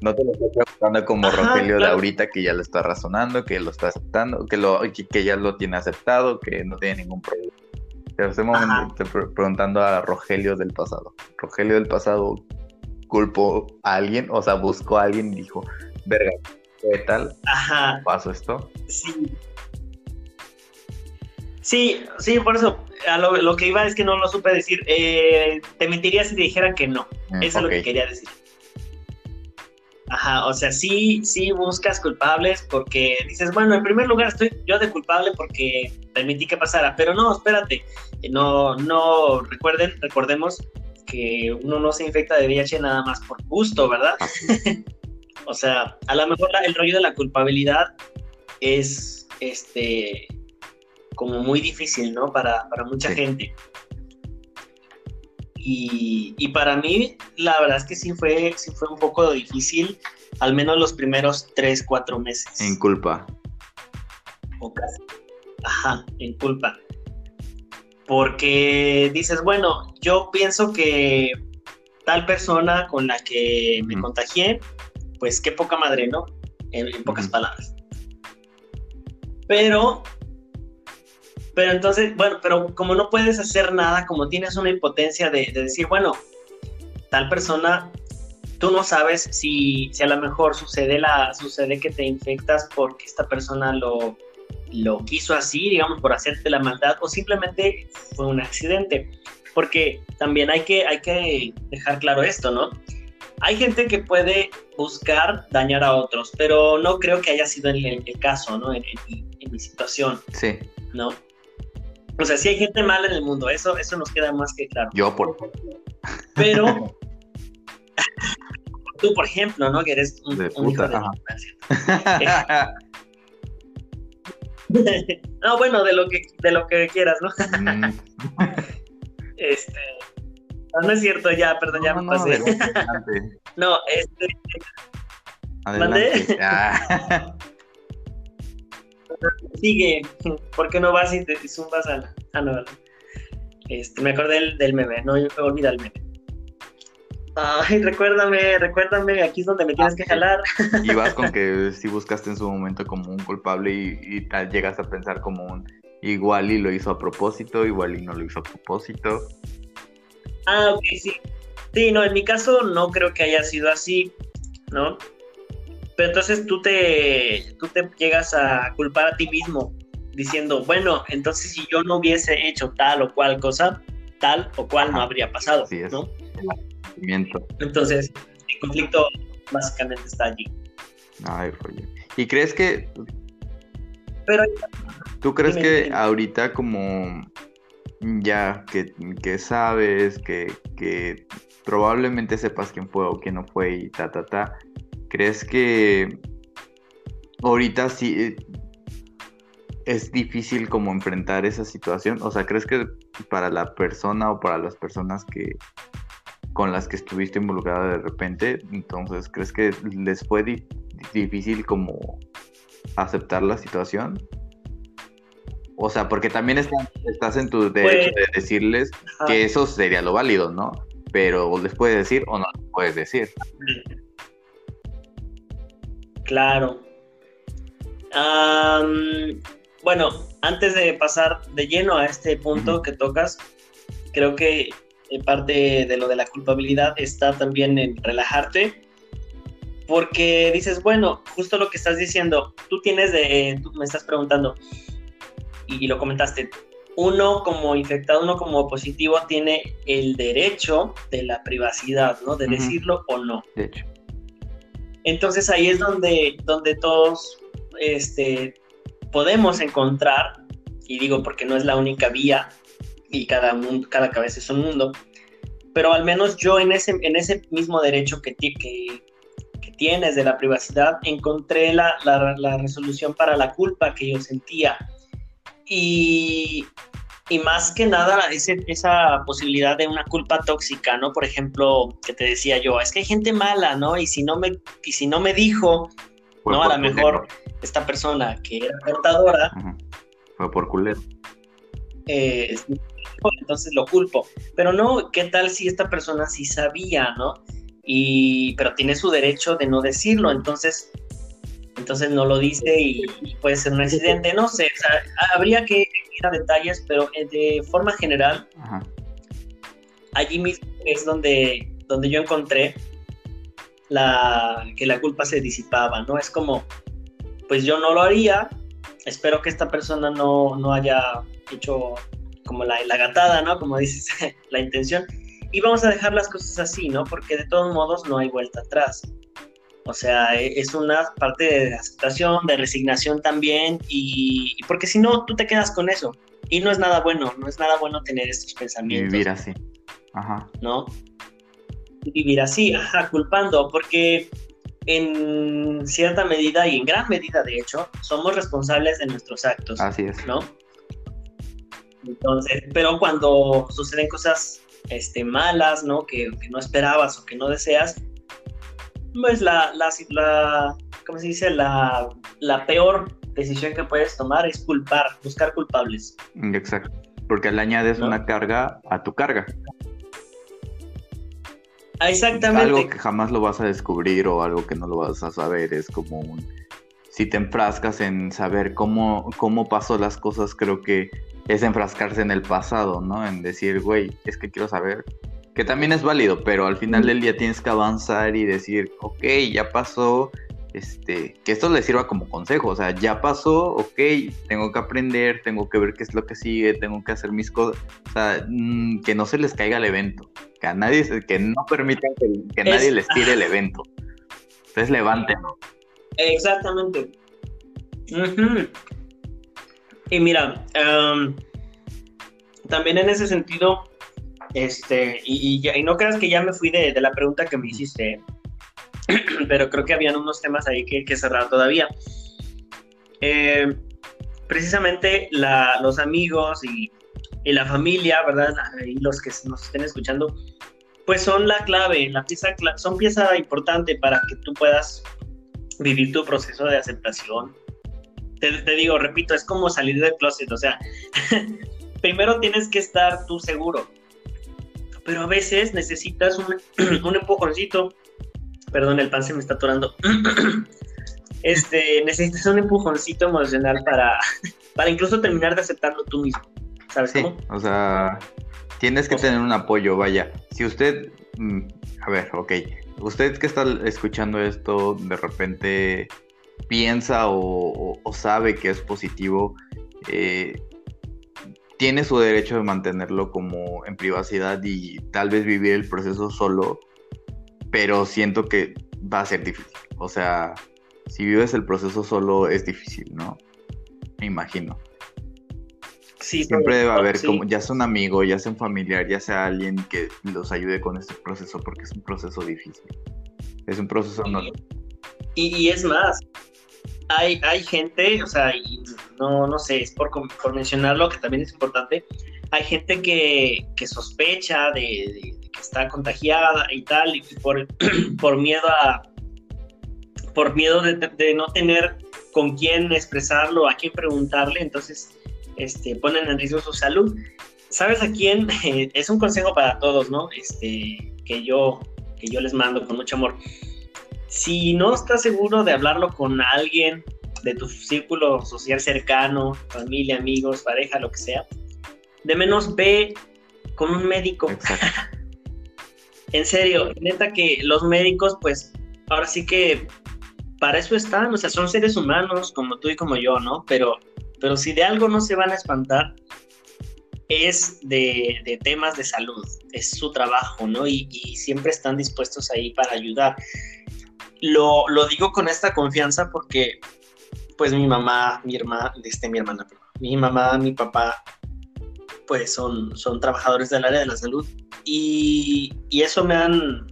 No te lo estoy preguntando como Rogelio de ahorita que ya lo está razonando, que lo está aceptando, que, lo, que ya lo tiene aceptado, que no tiene ningún problema. Pero ese momento estoy preguntando a Rogelio del pasado. Rogelio del pasado culpó a alguien, o sea, buscó a alguien y dijo, verga, ¿qué tal? Ajá. ¿Pasó esto? Sí. Sí, sí, por eso lo, que iba es que no lo supe decir. Eh, te mentiría si te dijera que no. Mm, eso es lo que quería decir. Ajá, o sea, sí, sí buscas culpables porque dices, bueno, en primer lugar estoy yo de culpable porque permití que pasara, pero no, espérate, no, no, recuerden, recordemos que uno no se infecta de VIH nada más por gusto, ¿verdad? o sea, a lo mejor el rollo de la culpabilidad es, este, como muy difícil, ¿no? Para, mucha gente. Y, para mí, la verdad es que sí fue, sí fue un poco difícil, al menos los primeros tres, cuatro meses. En culpa. O casi. Ajá, en culpa. Porque dices, bueno, yo pienso que tal persona con la que me contagié, pues qué poca madre, ¿no? En, pocas palabras. Pero, pero entonces, bueno, pero como no puedes hacer nada, como tienes una impotencia de, decir, bueno, tal persona, tú no sabes si, si a lo mejor sucede, la, sucede que te infectas porque esta persona lo, lo quiso así, digamos, por hacerte la maldad, o simplemente fue un accidente. Porque también hay que, hay que dejar claro esto, ¿no? Hay gente que puede buscar dañar a otros, pero no creo que haya sido el, el caso, ¿no? En, mi situación. Sí. ¿No? O sea, sí hay gente mala en el mundo, eso, eso nos queda más que claro. Yo, por Pero tú, por ejemplo, ¿no? Que eres un, de puta, no, bueno, de lo que, de lo que quieras, ¿no? Mm. este. No, es cierto, ya, perdón, ya me pasé. No, este. Adelante. Ah. Sigue, ¿por qué no vas y te zumbas a la... Ah, no, este, me acordé del, del meme, no olvida el meme. Ay, recuérdame, recuérdame, aquí es donde me tienes que jalar. Y vas con que si buscaste en su momento como un culpable y, tal, llegas a pensar como un igual y lo hizo a propósito, igual y no lo hizo a propósito. Ah, ok, sí. Sí, no, en mi caso no creo que haya sido así, ¿no? Pero entonces tú te, tú te llegas a culpar a ti mismo, diciendo, bueno, entonces si yo no hubiese hecho tal o cual cosa, tal o cual no habría pasado, ¿no? Entonces, el conflicto básicamente está allí. Ay, ¿Y crees que... Pero... ¿Tú crees que ahorita como ya que, sabes, que, probablemente sepas quién fue o quién no fue y ta, ta, ta, ¿crees que ahorita sí eh, es difícil como enfrentar esa situación? O sea, ¿crees que para la persona o para las personas que, con las que estuviste involucrada de repente. Entonces, ¿crees que les fue difícil como aceptar la situación? O sea, porque también estás en tu derecho pues, de decirles que eso sería lo válido, ¿no? Pero les puedes decir o no les puedes decir. Claro. bueno, antes de pasar de lleno a este punto que tocas, creo que parte de lo de la culpabilidad está también en relajarte, porque dices, bueno, justo lo que estás diciendo, tú tienes de, tú me estás preguntando, y, lo comentaste, uno como infectado, uno como positivo tiene el derecho de la privacidad, ¿no? De decirlo o no. De hecho. Entonces ahí es donde, donde todos este, podemos encontrar, y digo porque no es la única vía, y cada, mundo, cada cabeza es un mundo, pero al menos yo en ese, en ese mismo derecho que, que, que tienes de la privacidad encontré la, la, resolución para la culpa que yo sentía. Y, y más que nada ese, esa posibilidad de una culpa tóxica, ¿no? Por ejemplo, que te decía yo, es que hay gente mala, ¿no? Y si no me, y si no me dijo, ¿no? A lo mejor esta persona que era portadora... Fue por culero. Eh, entonces lo culpo. Pero no, ¿qué tal si esta persona sí sabía, ¿no? Y, pero tiene su derecho de no decirlo, entonces, entonces no lo dice y, puede ser un accidente, no sé, o sea, habría que ir a detalles, pero eh, de forma general, allí mismo es donde, donde yo encontré la, que la culpa se disipaba, ¿no? Es como, pues yo no lo haría, espero que esta persona no, no haya hecho como la, la gatada, ¿no? Como dices, la intención. Y vamos a dejar las cosas así, ¿no? Porque de todos modos no hay vuelta atrás. O sea, e, es una parte de aceptación, de resignación también, y, porque si no, tú te quedas con eso. Y no es nada bueno, no es nada bueno tener estos pensamientos. vivir así. Ajá. ¿No? vivir así, ajá, culpando, porque en cierta medida y en gran medida, de hecho, somos responsables de nuestros actos. Así es. ¿No? Entonces, pero cuando suceden cosas este, malas, ¿no? Que, no esperabas o que no deseas, pues la, la, la ¿cómo se dice? La, la peor decisión que puedes tomar es culpar, buscar culpables. Exacto, porque le añades una carga a tu carga. Exactamente. Algo que jamás lo vas a descubrir o algo que no lo vas a saber es como un... Si te enfrascas en saber cómo, cómo pasó las cosas, creo que es enfrascarse en el pasado, ¿no? En decir, güey, es que quiero saber. Que también es válido, pero al final del día tienes que avanzar y decir, ok, ya pasó, este, que esto le sirva como consejo, o sea, ya pasó, ok, tengo que aprender, tengo que ver qué es lo que sigue, tengo que hacer mis cosas, o sea, mm, que no se les caiga el evento, que a nadie, que no permitan que, nadie les tire el evento. Entonces levántenlo. Exactamente. Y mira, em, también en ese sentido, este, y, no creas que ya me fui de, la pregunta que me hiciste, pero creo que habían unos temas ahí que, que cerrar todavía. Eh, precisamente los amigos y, la familia, ¿verdad? Y los que nos estén escuchando, pues son la clave, la pieza, son pieza importante para que tú puedas vivir tu proceso de aceptación, te, digo, repito, es como salir del closet, o sea, primero tienes que estar tú seguro, pero a veces necesitas un, un empujoncito, perdón, el pan se me está atorando, este, necesitas un empujoncito emocional para, para incluso terminar de aceptarlo tú mismo, ¿sabes sí, O sea, tienes que tener un apoyo, vaya, si usted, mm, a ver, ok, usted que está escuchando esto, de repente piensa o, sabe que es positivo, eh, tiene su derecho de mantenerlo como en privacidad y tal vez vivir el proceso solo, pero siento que va a ser difícil. O sea, si vives el proceso solo es difícil, ¿no? Me imagino. Sí, Siempre debe haber, como, ya sea un amigo, ya sea un familiar, ya sea alguien que los ayude con este proceso, porque es un proceso difícil. Es un proceso no, y, es más, hay, hay gente, o sea, no, no sé, es por, por mencionarlo que también es importante, hay gente que, sospecha de, que está contagiada y tal, y por, por miedo a por miedo de, no tener con quién expresarlo, a quién preguntarle, entonces este, ponen en riesgo su salud. ¿Sabes a quién? es un consejo para todos, ¿no? Este, que yo, que yo les mando con mucho amor si no estás seguro de hablarlo con alguien de tu círculo social cercano, familia, amigos, pareja, lo que sea, de menos ve con un médico. en serio, neta que los médicos, pues, ahora sí que para eso están, o sea, son seres humanos como tú y como yo, ¿no? Pero, pero si de algo no se van a espantar, es de, temas de salud, es su trabajo, ¿no? Y, y, siempre están dispuestos ahí para ayudar. Lo, digo con esta confianza porque, pues, mi mamá, mi hermana, este, mi hermana, mi mamá, mi papá, pues, son, son trabajadores del área de la salud y, eso me han,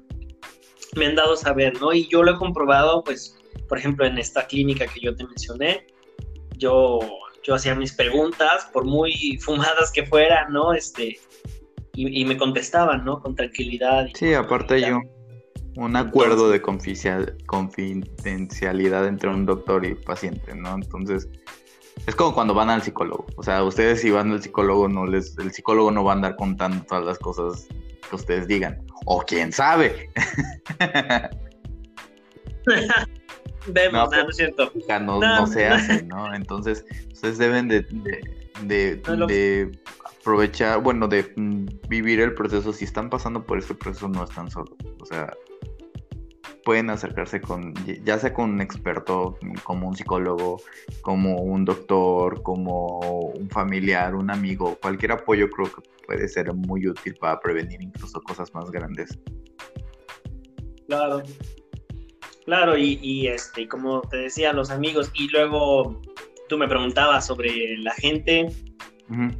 me han dado saber, ¿no? Y yo lo he comprobado, pues, por ejemplo, en esta clínica que yo te mencioné, yo, yo hacía mis preguntas, por muy fumadas que fueran, ¿no? Este, y, me contestaban, ¿no? Con tranquilidad. sí, aparte yo un acuerdo de confidencialidad entre un doctor y paciente, ¿no? Entonces, es como cuando van al psicólogo. O sea, ustedes si van al psicólogo, no les, el psicólogo no va a andar contando todas las cosas que ustedes digan. O quién sabe. Vemos, no, no, es cierto. No, no, se hace, ¿no? Entonces, ustedes deben de, de, de, aprovechar, bueno, de mm, vivir el proceso. Si están pasando por este proceso, no están solos. O sea, pueden acercarse con, ya sea con un experto, como un psicólogo, como un doctor, como un familiar, un amigo, cualquier apoyo creo que puede ser muy útil para prevenir incluso cosas más grandes. Claro, claro, y, este, como te decía, los amigos, y luego tú me preguntabas sobre la gente.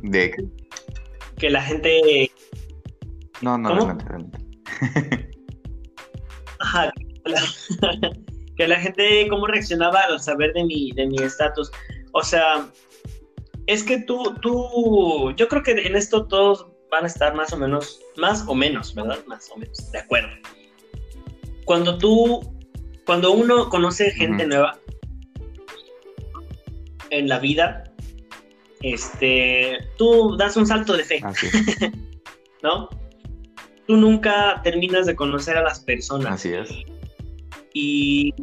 ¿De Que la gente... No, no, realmente. Ajá, que la gente cómo reaccionaba al saber de mi de mi estatus. O sea, es que tú, tú, yo creo que en esto todos van a estar más o menos, más o menos, ¿verdad? Más o menos, de acuerdo. Cuando tú, cuando uno conoce gente nueva en la vida, este, tú das un salto de fe, ¿no? Tú nunca terminas de conocer a las personas. Así es. Y,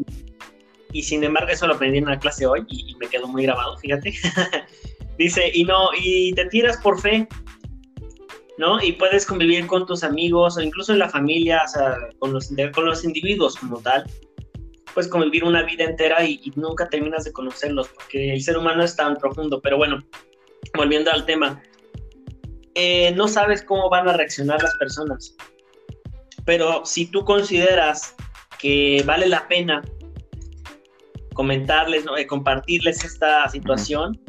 y sin embargo, eso lo aprendí en una clase hoy y, y me quedó muy grabado, fíjate. Dice, y no, y te tiras por fe, ¿no? Y puedes convivir con tus amigos o incluso en la familia, o sea, con los, con los individuos como tal. Puedes convivir una vida entera y, nunca terminas de conocerlos porque el ser humano es tan profundo. Pero bueno, volviendo al tema, eh, no sabes cómo van a reaccionar las personas. Pero si tú consideras que vale la pena comentarles, ¿no? Eh, compartirles esta situación,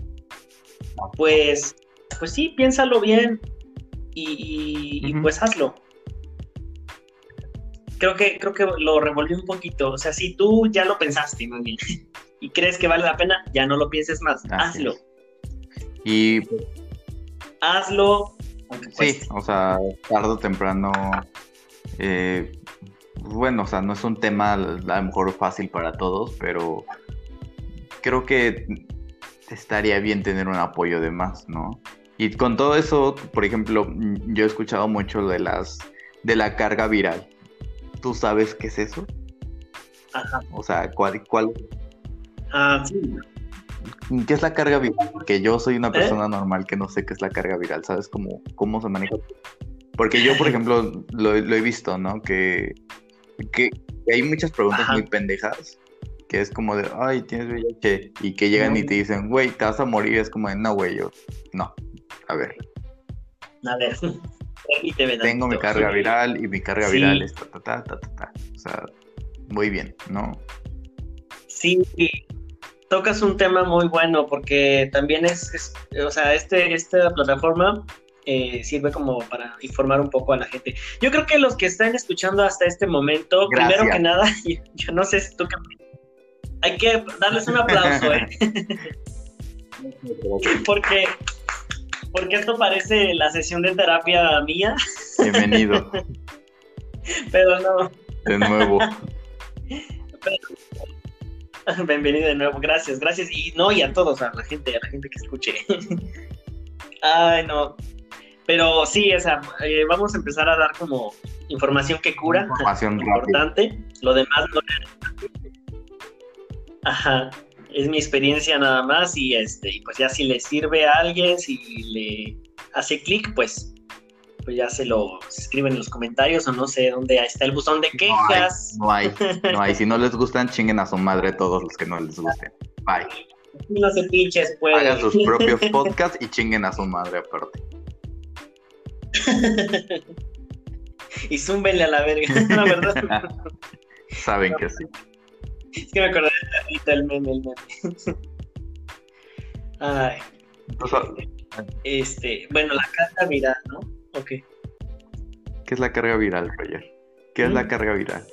pues, pues sí, piénsalo bien y, pues hazlo. Creo que, creo que lo revolví un poquito. O sea, si tú ya lo pensaste, más bien, y crees que vale la pena, ya no lo pienses más. hazlo. Y hazlo. Sí, o sea, tarde o temprano. Eh, bueno, o sea, no es un tema a lo mejor fácil para todos, pero creo que estaría bien tener un apoyo de más, ¿no? Y con todo eso, por ejemplo, yo he escuchado mucho de las de la carga viral. ¿Tú sabes qué es eso? Ajá. O sea, ¿cuál, cuál? Ah, sí. ¿Qué es la carga viral? Porque yo soy una ¿Eh? persona normal que no sé qué es la carga viral, ¿sabes cómo, cómo se maneja? Porque yo, por ejemplo, lo, he visto, ¿no? Que, que hay muchas preguntas muy pendejas que es como de, ay, tienes VIH, y que llegan y te dicen, güey, te vas a morir, es como de, no, güey, yo, no, a ver. A ver, Tengo mi carga viral y mi carga viral es ta, ta, ta, ta, ta, o sea, muy bien, ¿no? Sí, tocas un tema muy bueno porque también es, o sea, este, esta plataforma eh, sirve como para informar un poco a la gente. Yo creo que los que están escuchando hasta este momento, primero que nada, yo, no sé si tú qué hay que darles un aplauso, ¿eh? porque, porque esto parece la sesión de terapia mía. Bienvenido. Pero no. De nuevo. bienvenido de nuevo, gracias, gracias. Y no, y a todos, a la gente, a la gente que escuche. Ay, no. Pero sí, o sea, eh, vamos a empezar a dar como información que cura. Información importante. Lo demás no Ajá, es mi experiencia nada más y este, y pues ya si le sirve a alguien, si le hace clic, pues, pues ya se lo escribe en los comentarios o no sé dónde está el buzón de quejas. No hay, no hay, Si no les gustan, chinguen a su madre todos los que no les gusten. Bye. No se pinches, pues. Hagan sus propios podcasts y chinguen a su madre aparte. y zúmbenle a la verga, la verdad. Saben que sí. Es que me acordé ahorita el meme, el meme. Ay. Este, bueno, la carga viral, ¿no? Ok. ¿Qué es la carga viral, Roger? ¿Qué es la mm. carga viral?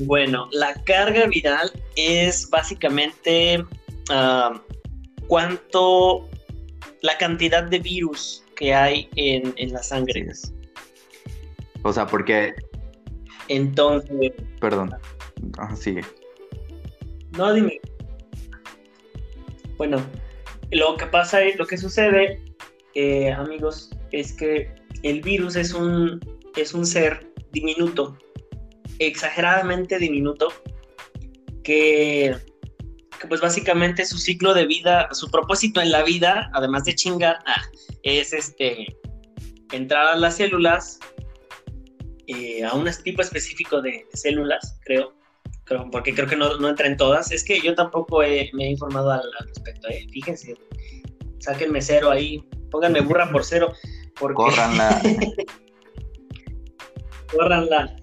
Bueno, la carga viral es básicamente uh, cuánto la cantidad de virus que hay en, en la sangre. O sea, porque. Entonces. Perdón. Ajá, sigue. No, dime. Bueno, lo que pasa, lo que sucede, eh, amigos, es que el virus es un, es un ser diminuto, exageradamente diminuto, que, pues básicamente su ciclo de vida, su propósito en la vida, además de chingar, ah, es este entrar a las células, eh, a un tipo específico de células, creo, porque creo que no, no entra en todas. Es que yo tampoco me he informado al, respecto. ¿eh? Fíjense, sáquenme cero ahí, pónganme burra por cero. Porque... Córranla. Córranla.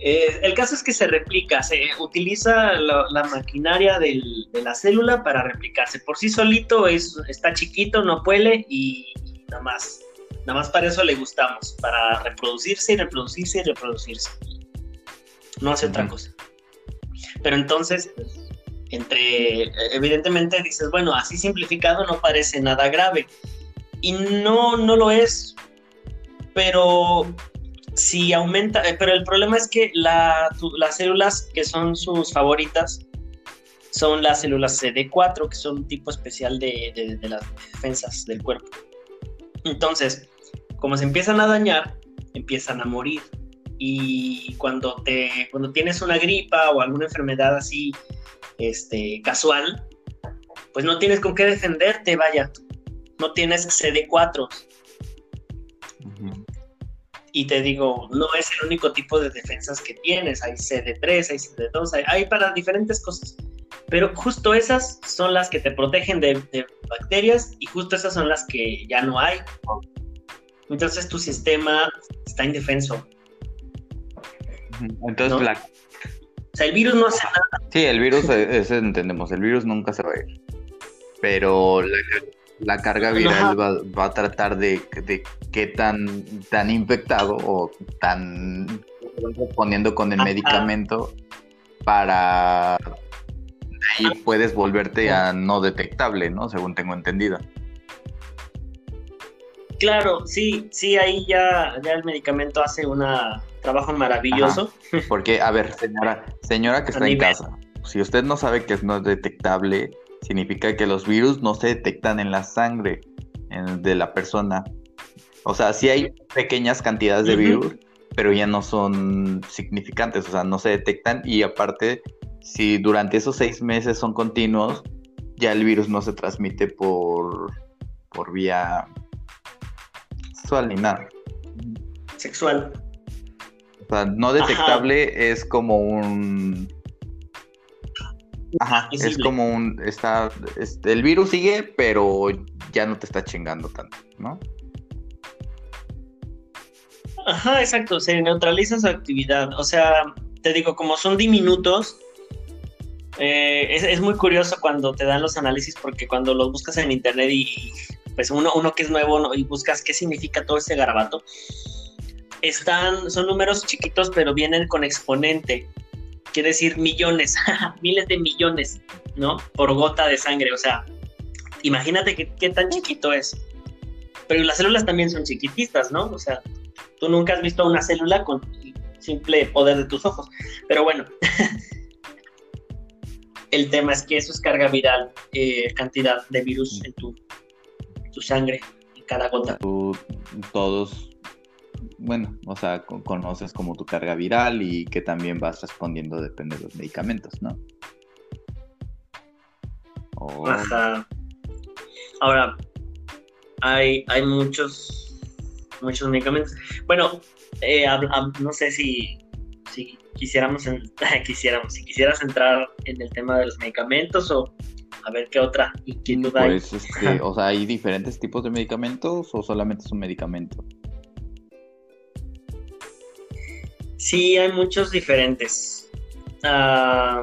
Eh, el caso es que se replica, se utiliza la, maquinaria de la célula para replicarse. Por sí solito es, está chiquito, no puede y, y nada más. Nada más para eso le gustamos, para reproducirse y reproducirse y reproducirse. No hace otra cosa. Pero entonces, entre, evidentemente dices, bueno, así simplificado no parece nada grave. Y no, no lo es. Pero si aumenta, eh, pero el problema es que las células que son sus favoritas son las células CD4, que son un tipo especial de, de las defensas del cuerpo. Entonces, como se empiezan a dañar, empiezan a morir. Y cuando, te, cuando tienes una gripa o alguna enfermedad así este, casual, pues no tienes con qué defenderte, vaya. No tienes CD4. Y te digo, no es el único tipo de defensas que tienes. Hay CD3, hay CD2, hay, para diferentes cosas. Pero justo esas son las que te protegen de, bacterias y justo esas son las que ya no hay. Entonces tu sistema está indefenso. Entonces la... O sea, el virus no hace nada. Sí, el virus, ese entendemos, el virus nunca se va a ir. Pero la, carga viral va, a tratar de, de qué tan, tan infectado o tan poniendo con el medicamento para ahí puedes volverte a no detectable, ¿no? Según tengo entendido. Claro, sí, sí, ahí ya, ya el medicamento hace un trabajo maravilloso. Porque, a ver, señora, señora que está en casa, si usted no sabe que no es detectable, significa que los virus no se detectan en la sangre de la persona. O sea, sí hay pequeñas cantidades de virus, pero ya no son significantes, o sea, no se detectan y aparte, si durante esos seis meses son continuos, ya el virus no se transmite por, por vía sexual ni nada. Sexual. O sea, no detectable es como un. Ajá, es como un. Está, este, el virus sigue, pero ya no te está chingando tanto, ¿no? Ajá, exacto, se neutraliza su actividad. O sea, te digo, como son diminutos, eh, es, muy curioso cuando te dan los análisis porque cuando los buscas en internet y, pues uno, uno que es nuevo y buscas qué significa todo este garabato, están, son números chiquitos pero vienen con exponente, quiere decir millones, miles de millones, ¿no? Por gota de sangre, o sea, imagínate qué, tan chiquito es. Pero las células también son chiquititas, ¿no? O sea, tú nunca has visto una célula con simple poder de tus ojos. Pero bueno, el tema es que eso es carga viral, eh, cantidad de virus en tu tu sangre en cada gota. Tú, todos, bueno, o sea, conoces como tu carga viral y que también vas respondiendo depende de los medicamentos, ¿no? Ajá. Ahora, hay, hay muchos, muchos medicamentos. Bueno, eh, no sé si, si quisiéramos, quisiéramos, si quisieras entrar en el tema de los medicamentos o a ver qué otra inquietud hay. Pues, este, o sea, ¿hay diferentes tipos de medicamentos o solamente es un medicamento? Sí, hay muchos diferentes. Ah,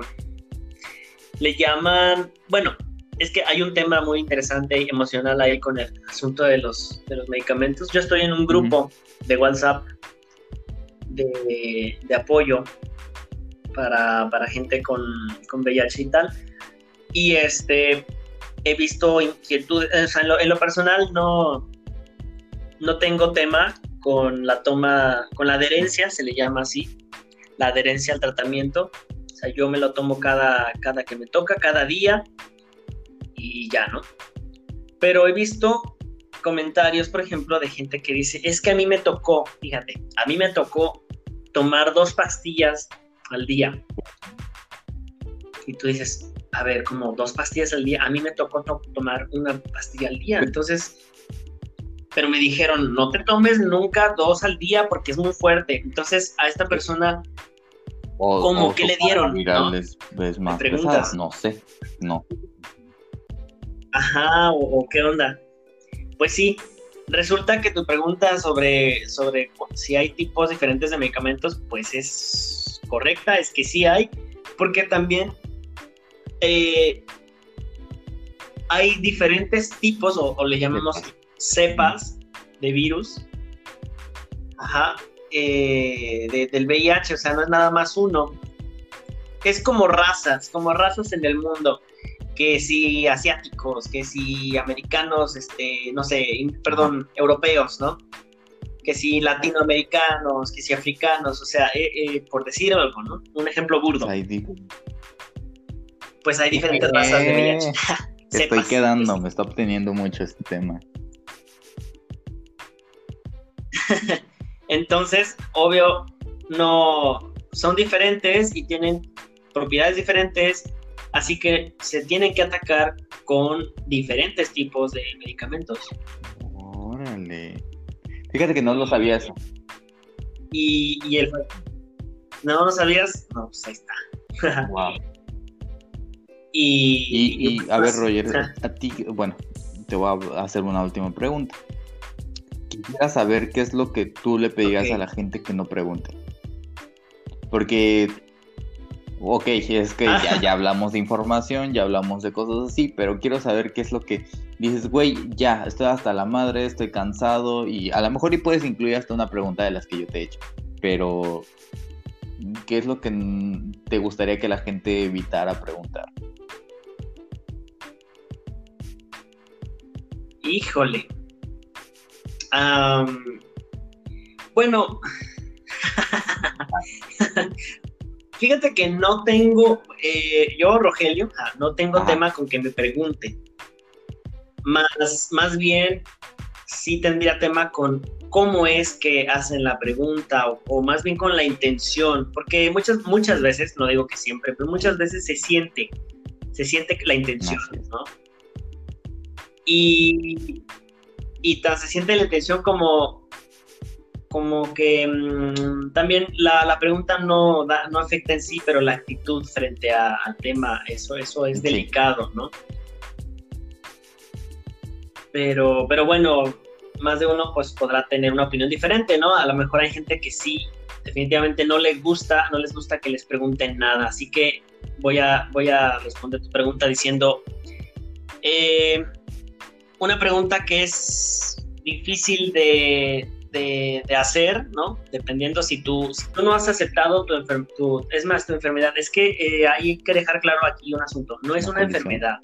le llaman, bueno, es que hay un tema muy interesante y emocional ahí con el asunto de los, de los medicamentos. Yo estoy en un grupo de WhatsApp de, apoyo para, gente con, con VIH y tal y este he visto inquietudes, o sea, en lo, personal no, no tengo tema con la toma, con la adherencia, se le llama así, la adherencia al tratamiento. O sea, yo me lo tomo cada, cada que me toca, cada día y ya, ¿no? Pero he visto comentarios, por ejemplo, de gente que dice, es que a mí me tocó, fíjate, a mí me tocó tomar dos pastillas al día. Y tú dices, a ver, como dos pastillas al día. A mí me tocó tomar una pastilla al día. Entonces, pero me dijeron, no te tomes nunca dos al día porque es muy fuerte. Entonces, a esta persona, ¿cómo que le dieron? ¿no? Más preguntas. No sé, no. Ajá, o, qué onda. Pues sí, resulta que tu pregunta sobre, sobre si hay tipos diferentes de medicamentos, pues es correcta, es que sí hay, porque también eh, hay diferentes tipos, o, le llamamos cepas de virus, ajá, eh, del VIH, o sea, no es nada más uno. es como razas, como razas en el mundo, que si asiáticos, que si americanos, este, no sé, perdón, europeos, ¿no? Que si latinoamericanos, que si africanos, o sea, eh, eh, por decir algo, ¿no? Un ejemplo burdo. Pues hay diferentes razas de VIH. Estoy quedando, me está obteniendo mucho este tema. Entonces, obvio, no son diferentes y tienen propiedades diferentes, así que se tienen que atacar con diferentes tipos de medicamentos. Órale. Fíjate que no lo sabías. Y, y el... ¿No lo sabías? No, pues ahí está. wow. Y, a ver, pues, Roger, a ti, bueno, te voy a hacer una última pregunta. Quisiera saber qué es lo que tú le pedías a la gente que no pregunte. Porque ok, es que ya, ya hablamos de información, ya hablamos de cosas así, pero quiero saber qué es lo que dices, güey, ya, estoy hasta la madre, estoy cansado y a lo mejor y puedes incluir hasta una pregunta de las que yo te he hecho, pero ¿qué es lo que te gustaría que la gente evitara preguntar? Híjole. Bueno, Fíjate que no tengo, eh, yo, Rogelio, ah, no tengo tema con que me pregunte. Más, más bien, sí tendría tema con cómo es que hacen la pregunta o, más bien con la intención, porque muchas, muchas veces, no digo que siempre, pero muchas veces se siente, se siente la intención, ¿no? Y, y tan se siente la intención como, como que mm, también la, pregunta no, no afecta en sí, pero la actitud frente al tema, eso, eso es delicado, ¿no? Pero, pero bueno, más de uno pues podrá tener una opinión diferente, ¿no? A lo mejor hay gente que sí, definitivamente no les gusta, no les gusta que les pregunten nada, así que voy a, voy a responder tu pregunta diciendo, eh, una pregunta que es difícil de, de, hacer, ¿no? Dependiendo si tú, si tú no has aceptado tu enfermedad, es más, tu enfermedad, es que eh, hay que dejar claro aquí un asunto, no es una enfermedad.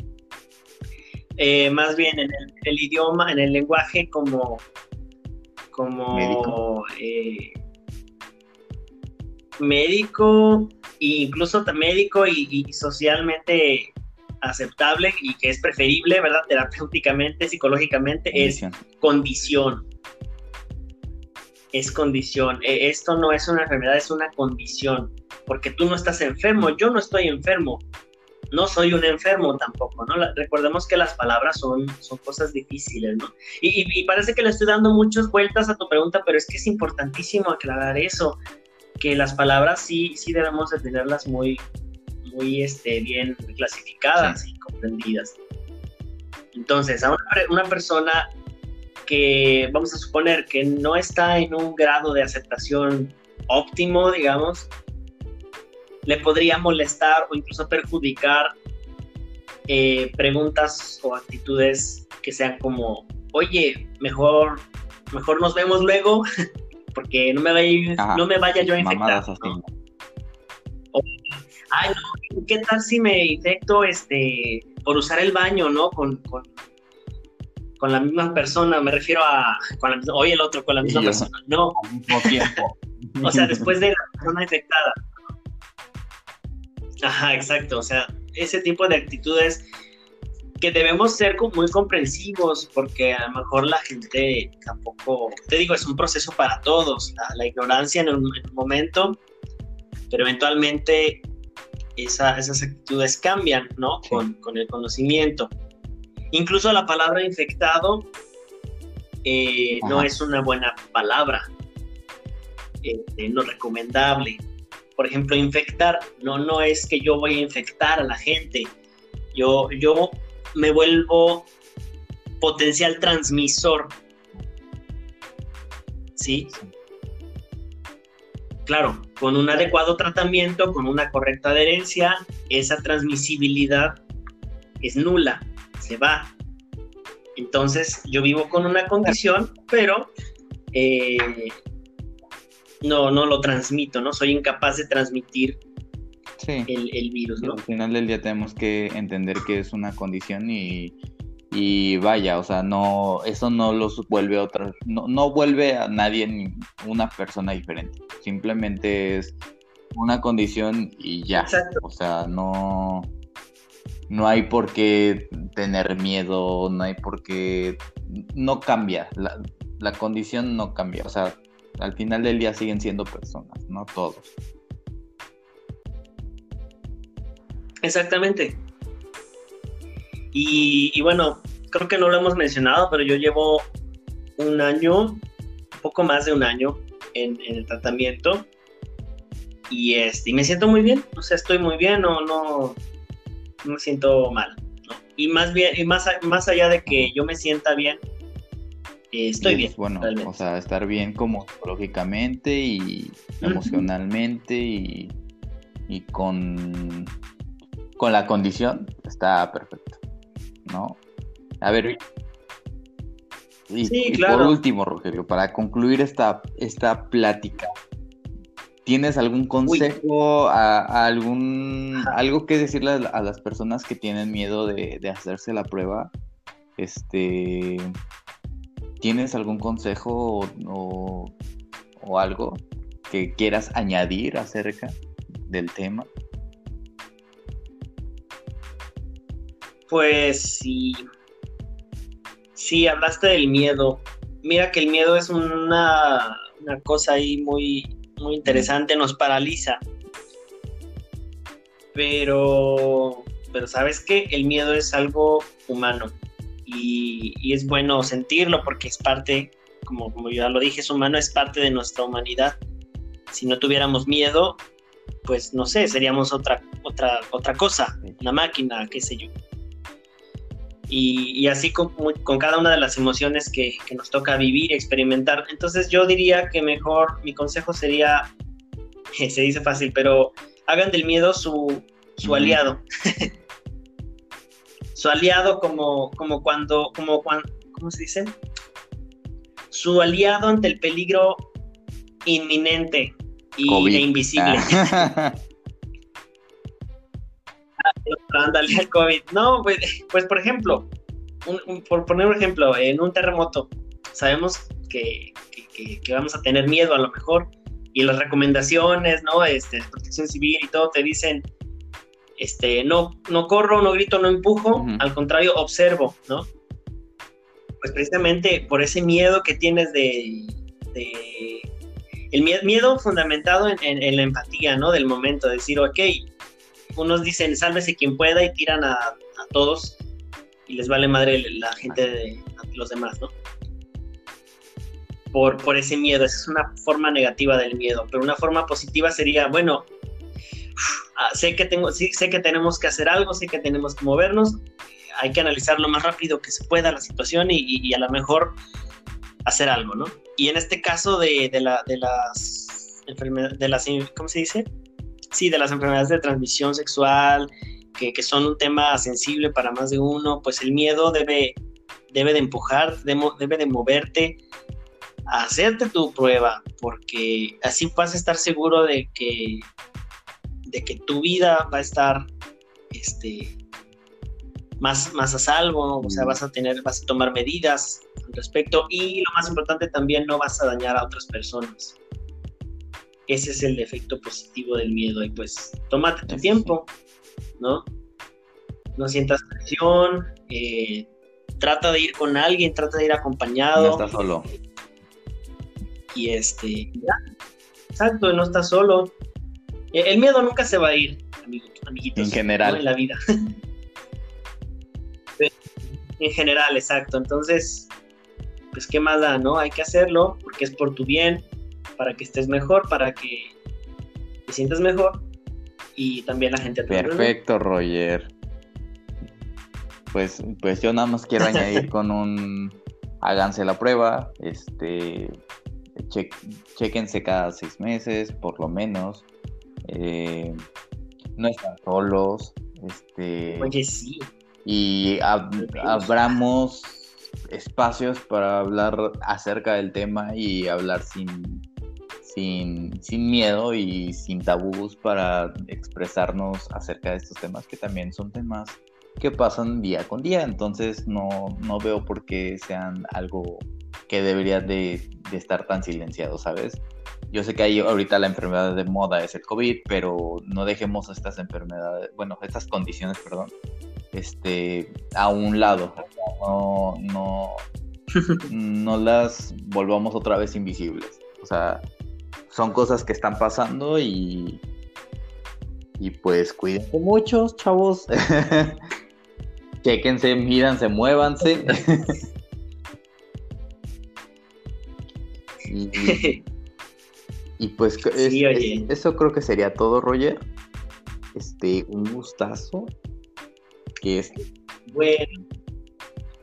Eh, más bien en el, idioma, en el lenguaje como, como médico, eh, médico e incluso médico y, socialmente aceptable y que es preferible, ¿verdad? Terapéuticamente, psicológicamente, es condición es condición. Esto no es una enfermedad, es una condición, porque tú no estás enfermo, yo no estoy enfermo, no soy un enfermo tampoco, ¿no? recordemos que las palabras son, son cosas difíciles, ¿no? Y, parece que le estoy dando muchas vueltas a tu pregunta, pero es que es importantísimo aclarar eso, que las palabras sí, sí debemos de tenerlas muy, muy este, bien clasificadas y comprendidas. Entonces, a una, una persona que vamos a suponer que no está en un grado de aceptación óptimo, digamos, le podría molestar o incluso perjudicar eh, preguntas o actitudes que sean como, oye, mejor, mejor nos vemos luego, porque no me vaya, no me vaya yo a infectar. Ay, no, ¿qué tal si me infecto este, por usar el baño, ¿no? con, con la misma persona, me refiero a con la, hoy el otro con la misma persona, no. Al mismo tiempo. o sea, después de la persona infectada. Ajá, exacto, o sea, ese tipo de actitudes que debemos ser muy comprensivos porque a lo mejor la gente tampoco, te digo, es un proceso para todos, la, ignorancia en un, momento, pero eventualmente esas actitudes cambian, ¿no? Con, con el conocimiento. Incluso la palabra infectado eh, no es una buena palabra, este, no recomendable. Por ejemplo, infectar, no, no es que yo voy a infectar a la gente, yo, yo me vuelvo potencial transmisor. ¿Sí? Claro, con un adecuado tratamiento, con una correcta adherencia, esa transmisibilidad es nula se va. Entonces yo vivo con una condición, pero eh, no, no lo transmito, ¿no? Soy incapaz de transmitir el, virus, ¿no? Al final del día tenemos que entender que es una condición y, y vaya, o sea, no, eso no los vuelve otra, no, no vuelve a nadie ni una persona diferente. Simplemente es una condición y ya. O sea, no, no hay por qué tener miedo, no hay por qué, no cambia, la, la condición no cambia. O sea, al final del día siguen siendo personas, no todos. Exactamente. Y, bueno, creo que no lo hemos mencionado, pero yo llevo un año, un poco más de un año en, el tratamiento y, este, me siento muy bien, o sea, estoy muy bien, no, no, me siento mal. Y más bien, y más, más allá de que yo me sienta bien, eh, estoy bien. Bueno, o sea, estar bien como psicológicamente y emocionalmente y, y con con la condición, está perfecto, ¿no? A ver, y, por último, Rogelio, para concluir esta, esta plática, ¿tienes algún consejo, a, algún, algo que decirle a, las personas que tienen miedo de, hacerse la prueba? Este, ¿Tienes algún consejo o algo que quieras añadir acerca del tema? Pues sí. Sí, hablaste del miedo. Mira que el miedo es una, cosa ahí muy, muy interesante, nos paraliza. Pero, pero sabes que el miedo es algo humano y, es bueno sentirlo porque es parte, como, como ya lo dije, es humano, es parte de nuestra humanidad. Si no tuviéramos miedo, pues no sé, seríamos otra, otra, otra cosa, una máquina, qué sé yo y, así con, cada una de las emociones que, nos toca vivir y experimentar. Entonces yo diría que mejor, mi consejo sería, se dice fácil, pero hagan del miedo su, su aliado. su aliado como, como cuando, como cuando, ¿cómo se dice? Su aliado ante el peligro inminente y, e invisible. Ándale al COVID. No, pues, pues por ejemplo, por poner un ejemplo, en un terremoto, sabemos que, vamos a tener miedo a lo mejor, y las recomendaciones, ¿no? Este, protección civil y todo te dicen, este, no, no corro, no grito, no empujo, al contrario, observo, ¿no? Pues precisamente por ese miedo que tienes de, el miedo, fundamentado en, en, la empatía, ¿no? Del momento, de decir, ok, unos dicen sálvese quien pueda y tiran a, todos y les vale madre la gente de, los demás, ¿no? Por, por ese miedo, esa es una forma negativa del miedo, pero una forma positiva sería, bueno, ah, sé que tengo, sí, sé que tenemos que hacer algo, sé que tenemos que movernos, hay que analizar lo más rápido que se pueda la situación y, a lo mejor hacer algo, ¿no? Y en este caso de, de, la, de las enfermedades, de las, ¿cómo se dice? Sí, de las enfermedades de transmisión sexual, que, son un tema sensible para más de uno, pues el miedo debe, debe de empujar, debe de moverte a hacerte tu prueba, porque así vas a estar seguro de que, de que tu vida va a estar este, más, más a salvo, o sea, vas a tener, vas a tomar medidas al respecto y lo más importante también no vas a dañar a otras personas. Ese es el efecto positivo del miedo. Y pues, tómate tu tiempo, ¿no? No sientas presión, eh, trata de ir con alguien, trata de ir acompañado. No estás solo. Y este, ya. Exacto, no estás solo. E, el miedo nunca se va a ir, amiguitos. En general. En la vida. en general, exacto. Entonces, pues, ¿qué más da, no? Hay que hacerlo porque es por tu bien, para que estés mejor, para que te sientas mejor y también la gente. Perfecto, Roger. Pues, pues yo nada más quiero añadir con un háganse la prueba, este chequense cada seis meses, por lo menos. Eh, no están solos. Este, Oye, sí. Y abramos espacios para hablar acerca del tema y hablar sin sin, sin miedo y sin tabús para expresarnos acerca de estos temas que también son temas que pasan día con día, entonces no, no veo por qué sean algo que debería de, de, estar tan silenciado, ¿sabes? Yo sé que hay ahorita la enfermedad de moda es el COVID, pero no dejemos estas enfermedades, bueno, estas condiciones, perdón, este, a un lado. No, no, no las volvamos otra vez invisibles. O sea, son cosas que están pasando y, y pues cuídense mucho, chavos. Chequense, míranse, muévanse. y, pues eso creo que sería todo, Roger. Este, un gustazo. Que es. Bueno.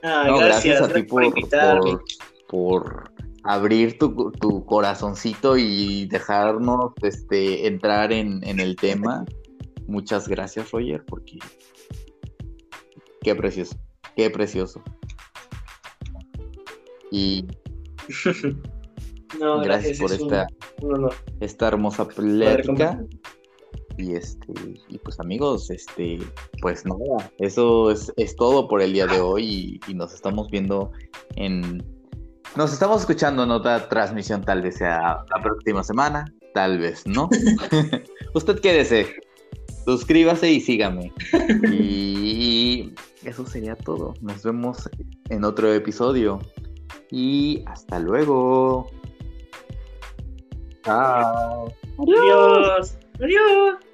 Ah, gracias, a ti por, por abrir tu, tu, corazoncito y dejarnos este, entrar en, el tema. Muchas gracias, Roger, porque qué precioso, qué precioso. Y gracias, por esta, esta hermosa plática. Y este, y pues amigos, este, pues nada, eso es, es todo por el día de hoy y nos estamos viendo en nos estamos escuchando en otra transmisión, tal vez sea la próxima semana, tal vez no. Usted quédese, suscríbase y sígame. Y eso sería todo. Nos vemos en otro episodio. Y hasta luego. Chao. Adiós. Adiós.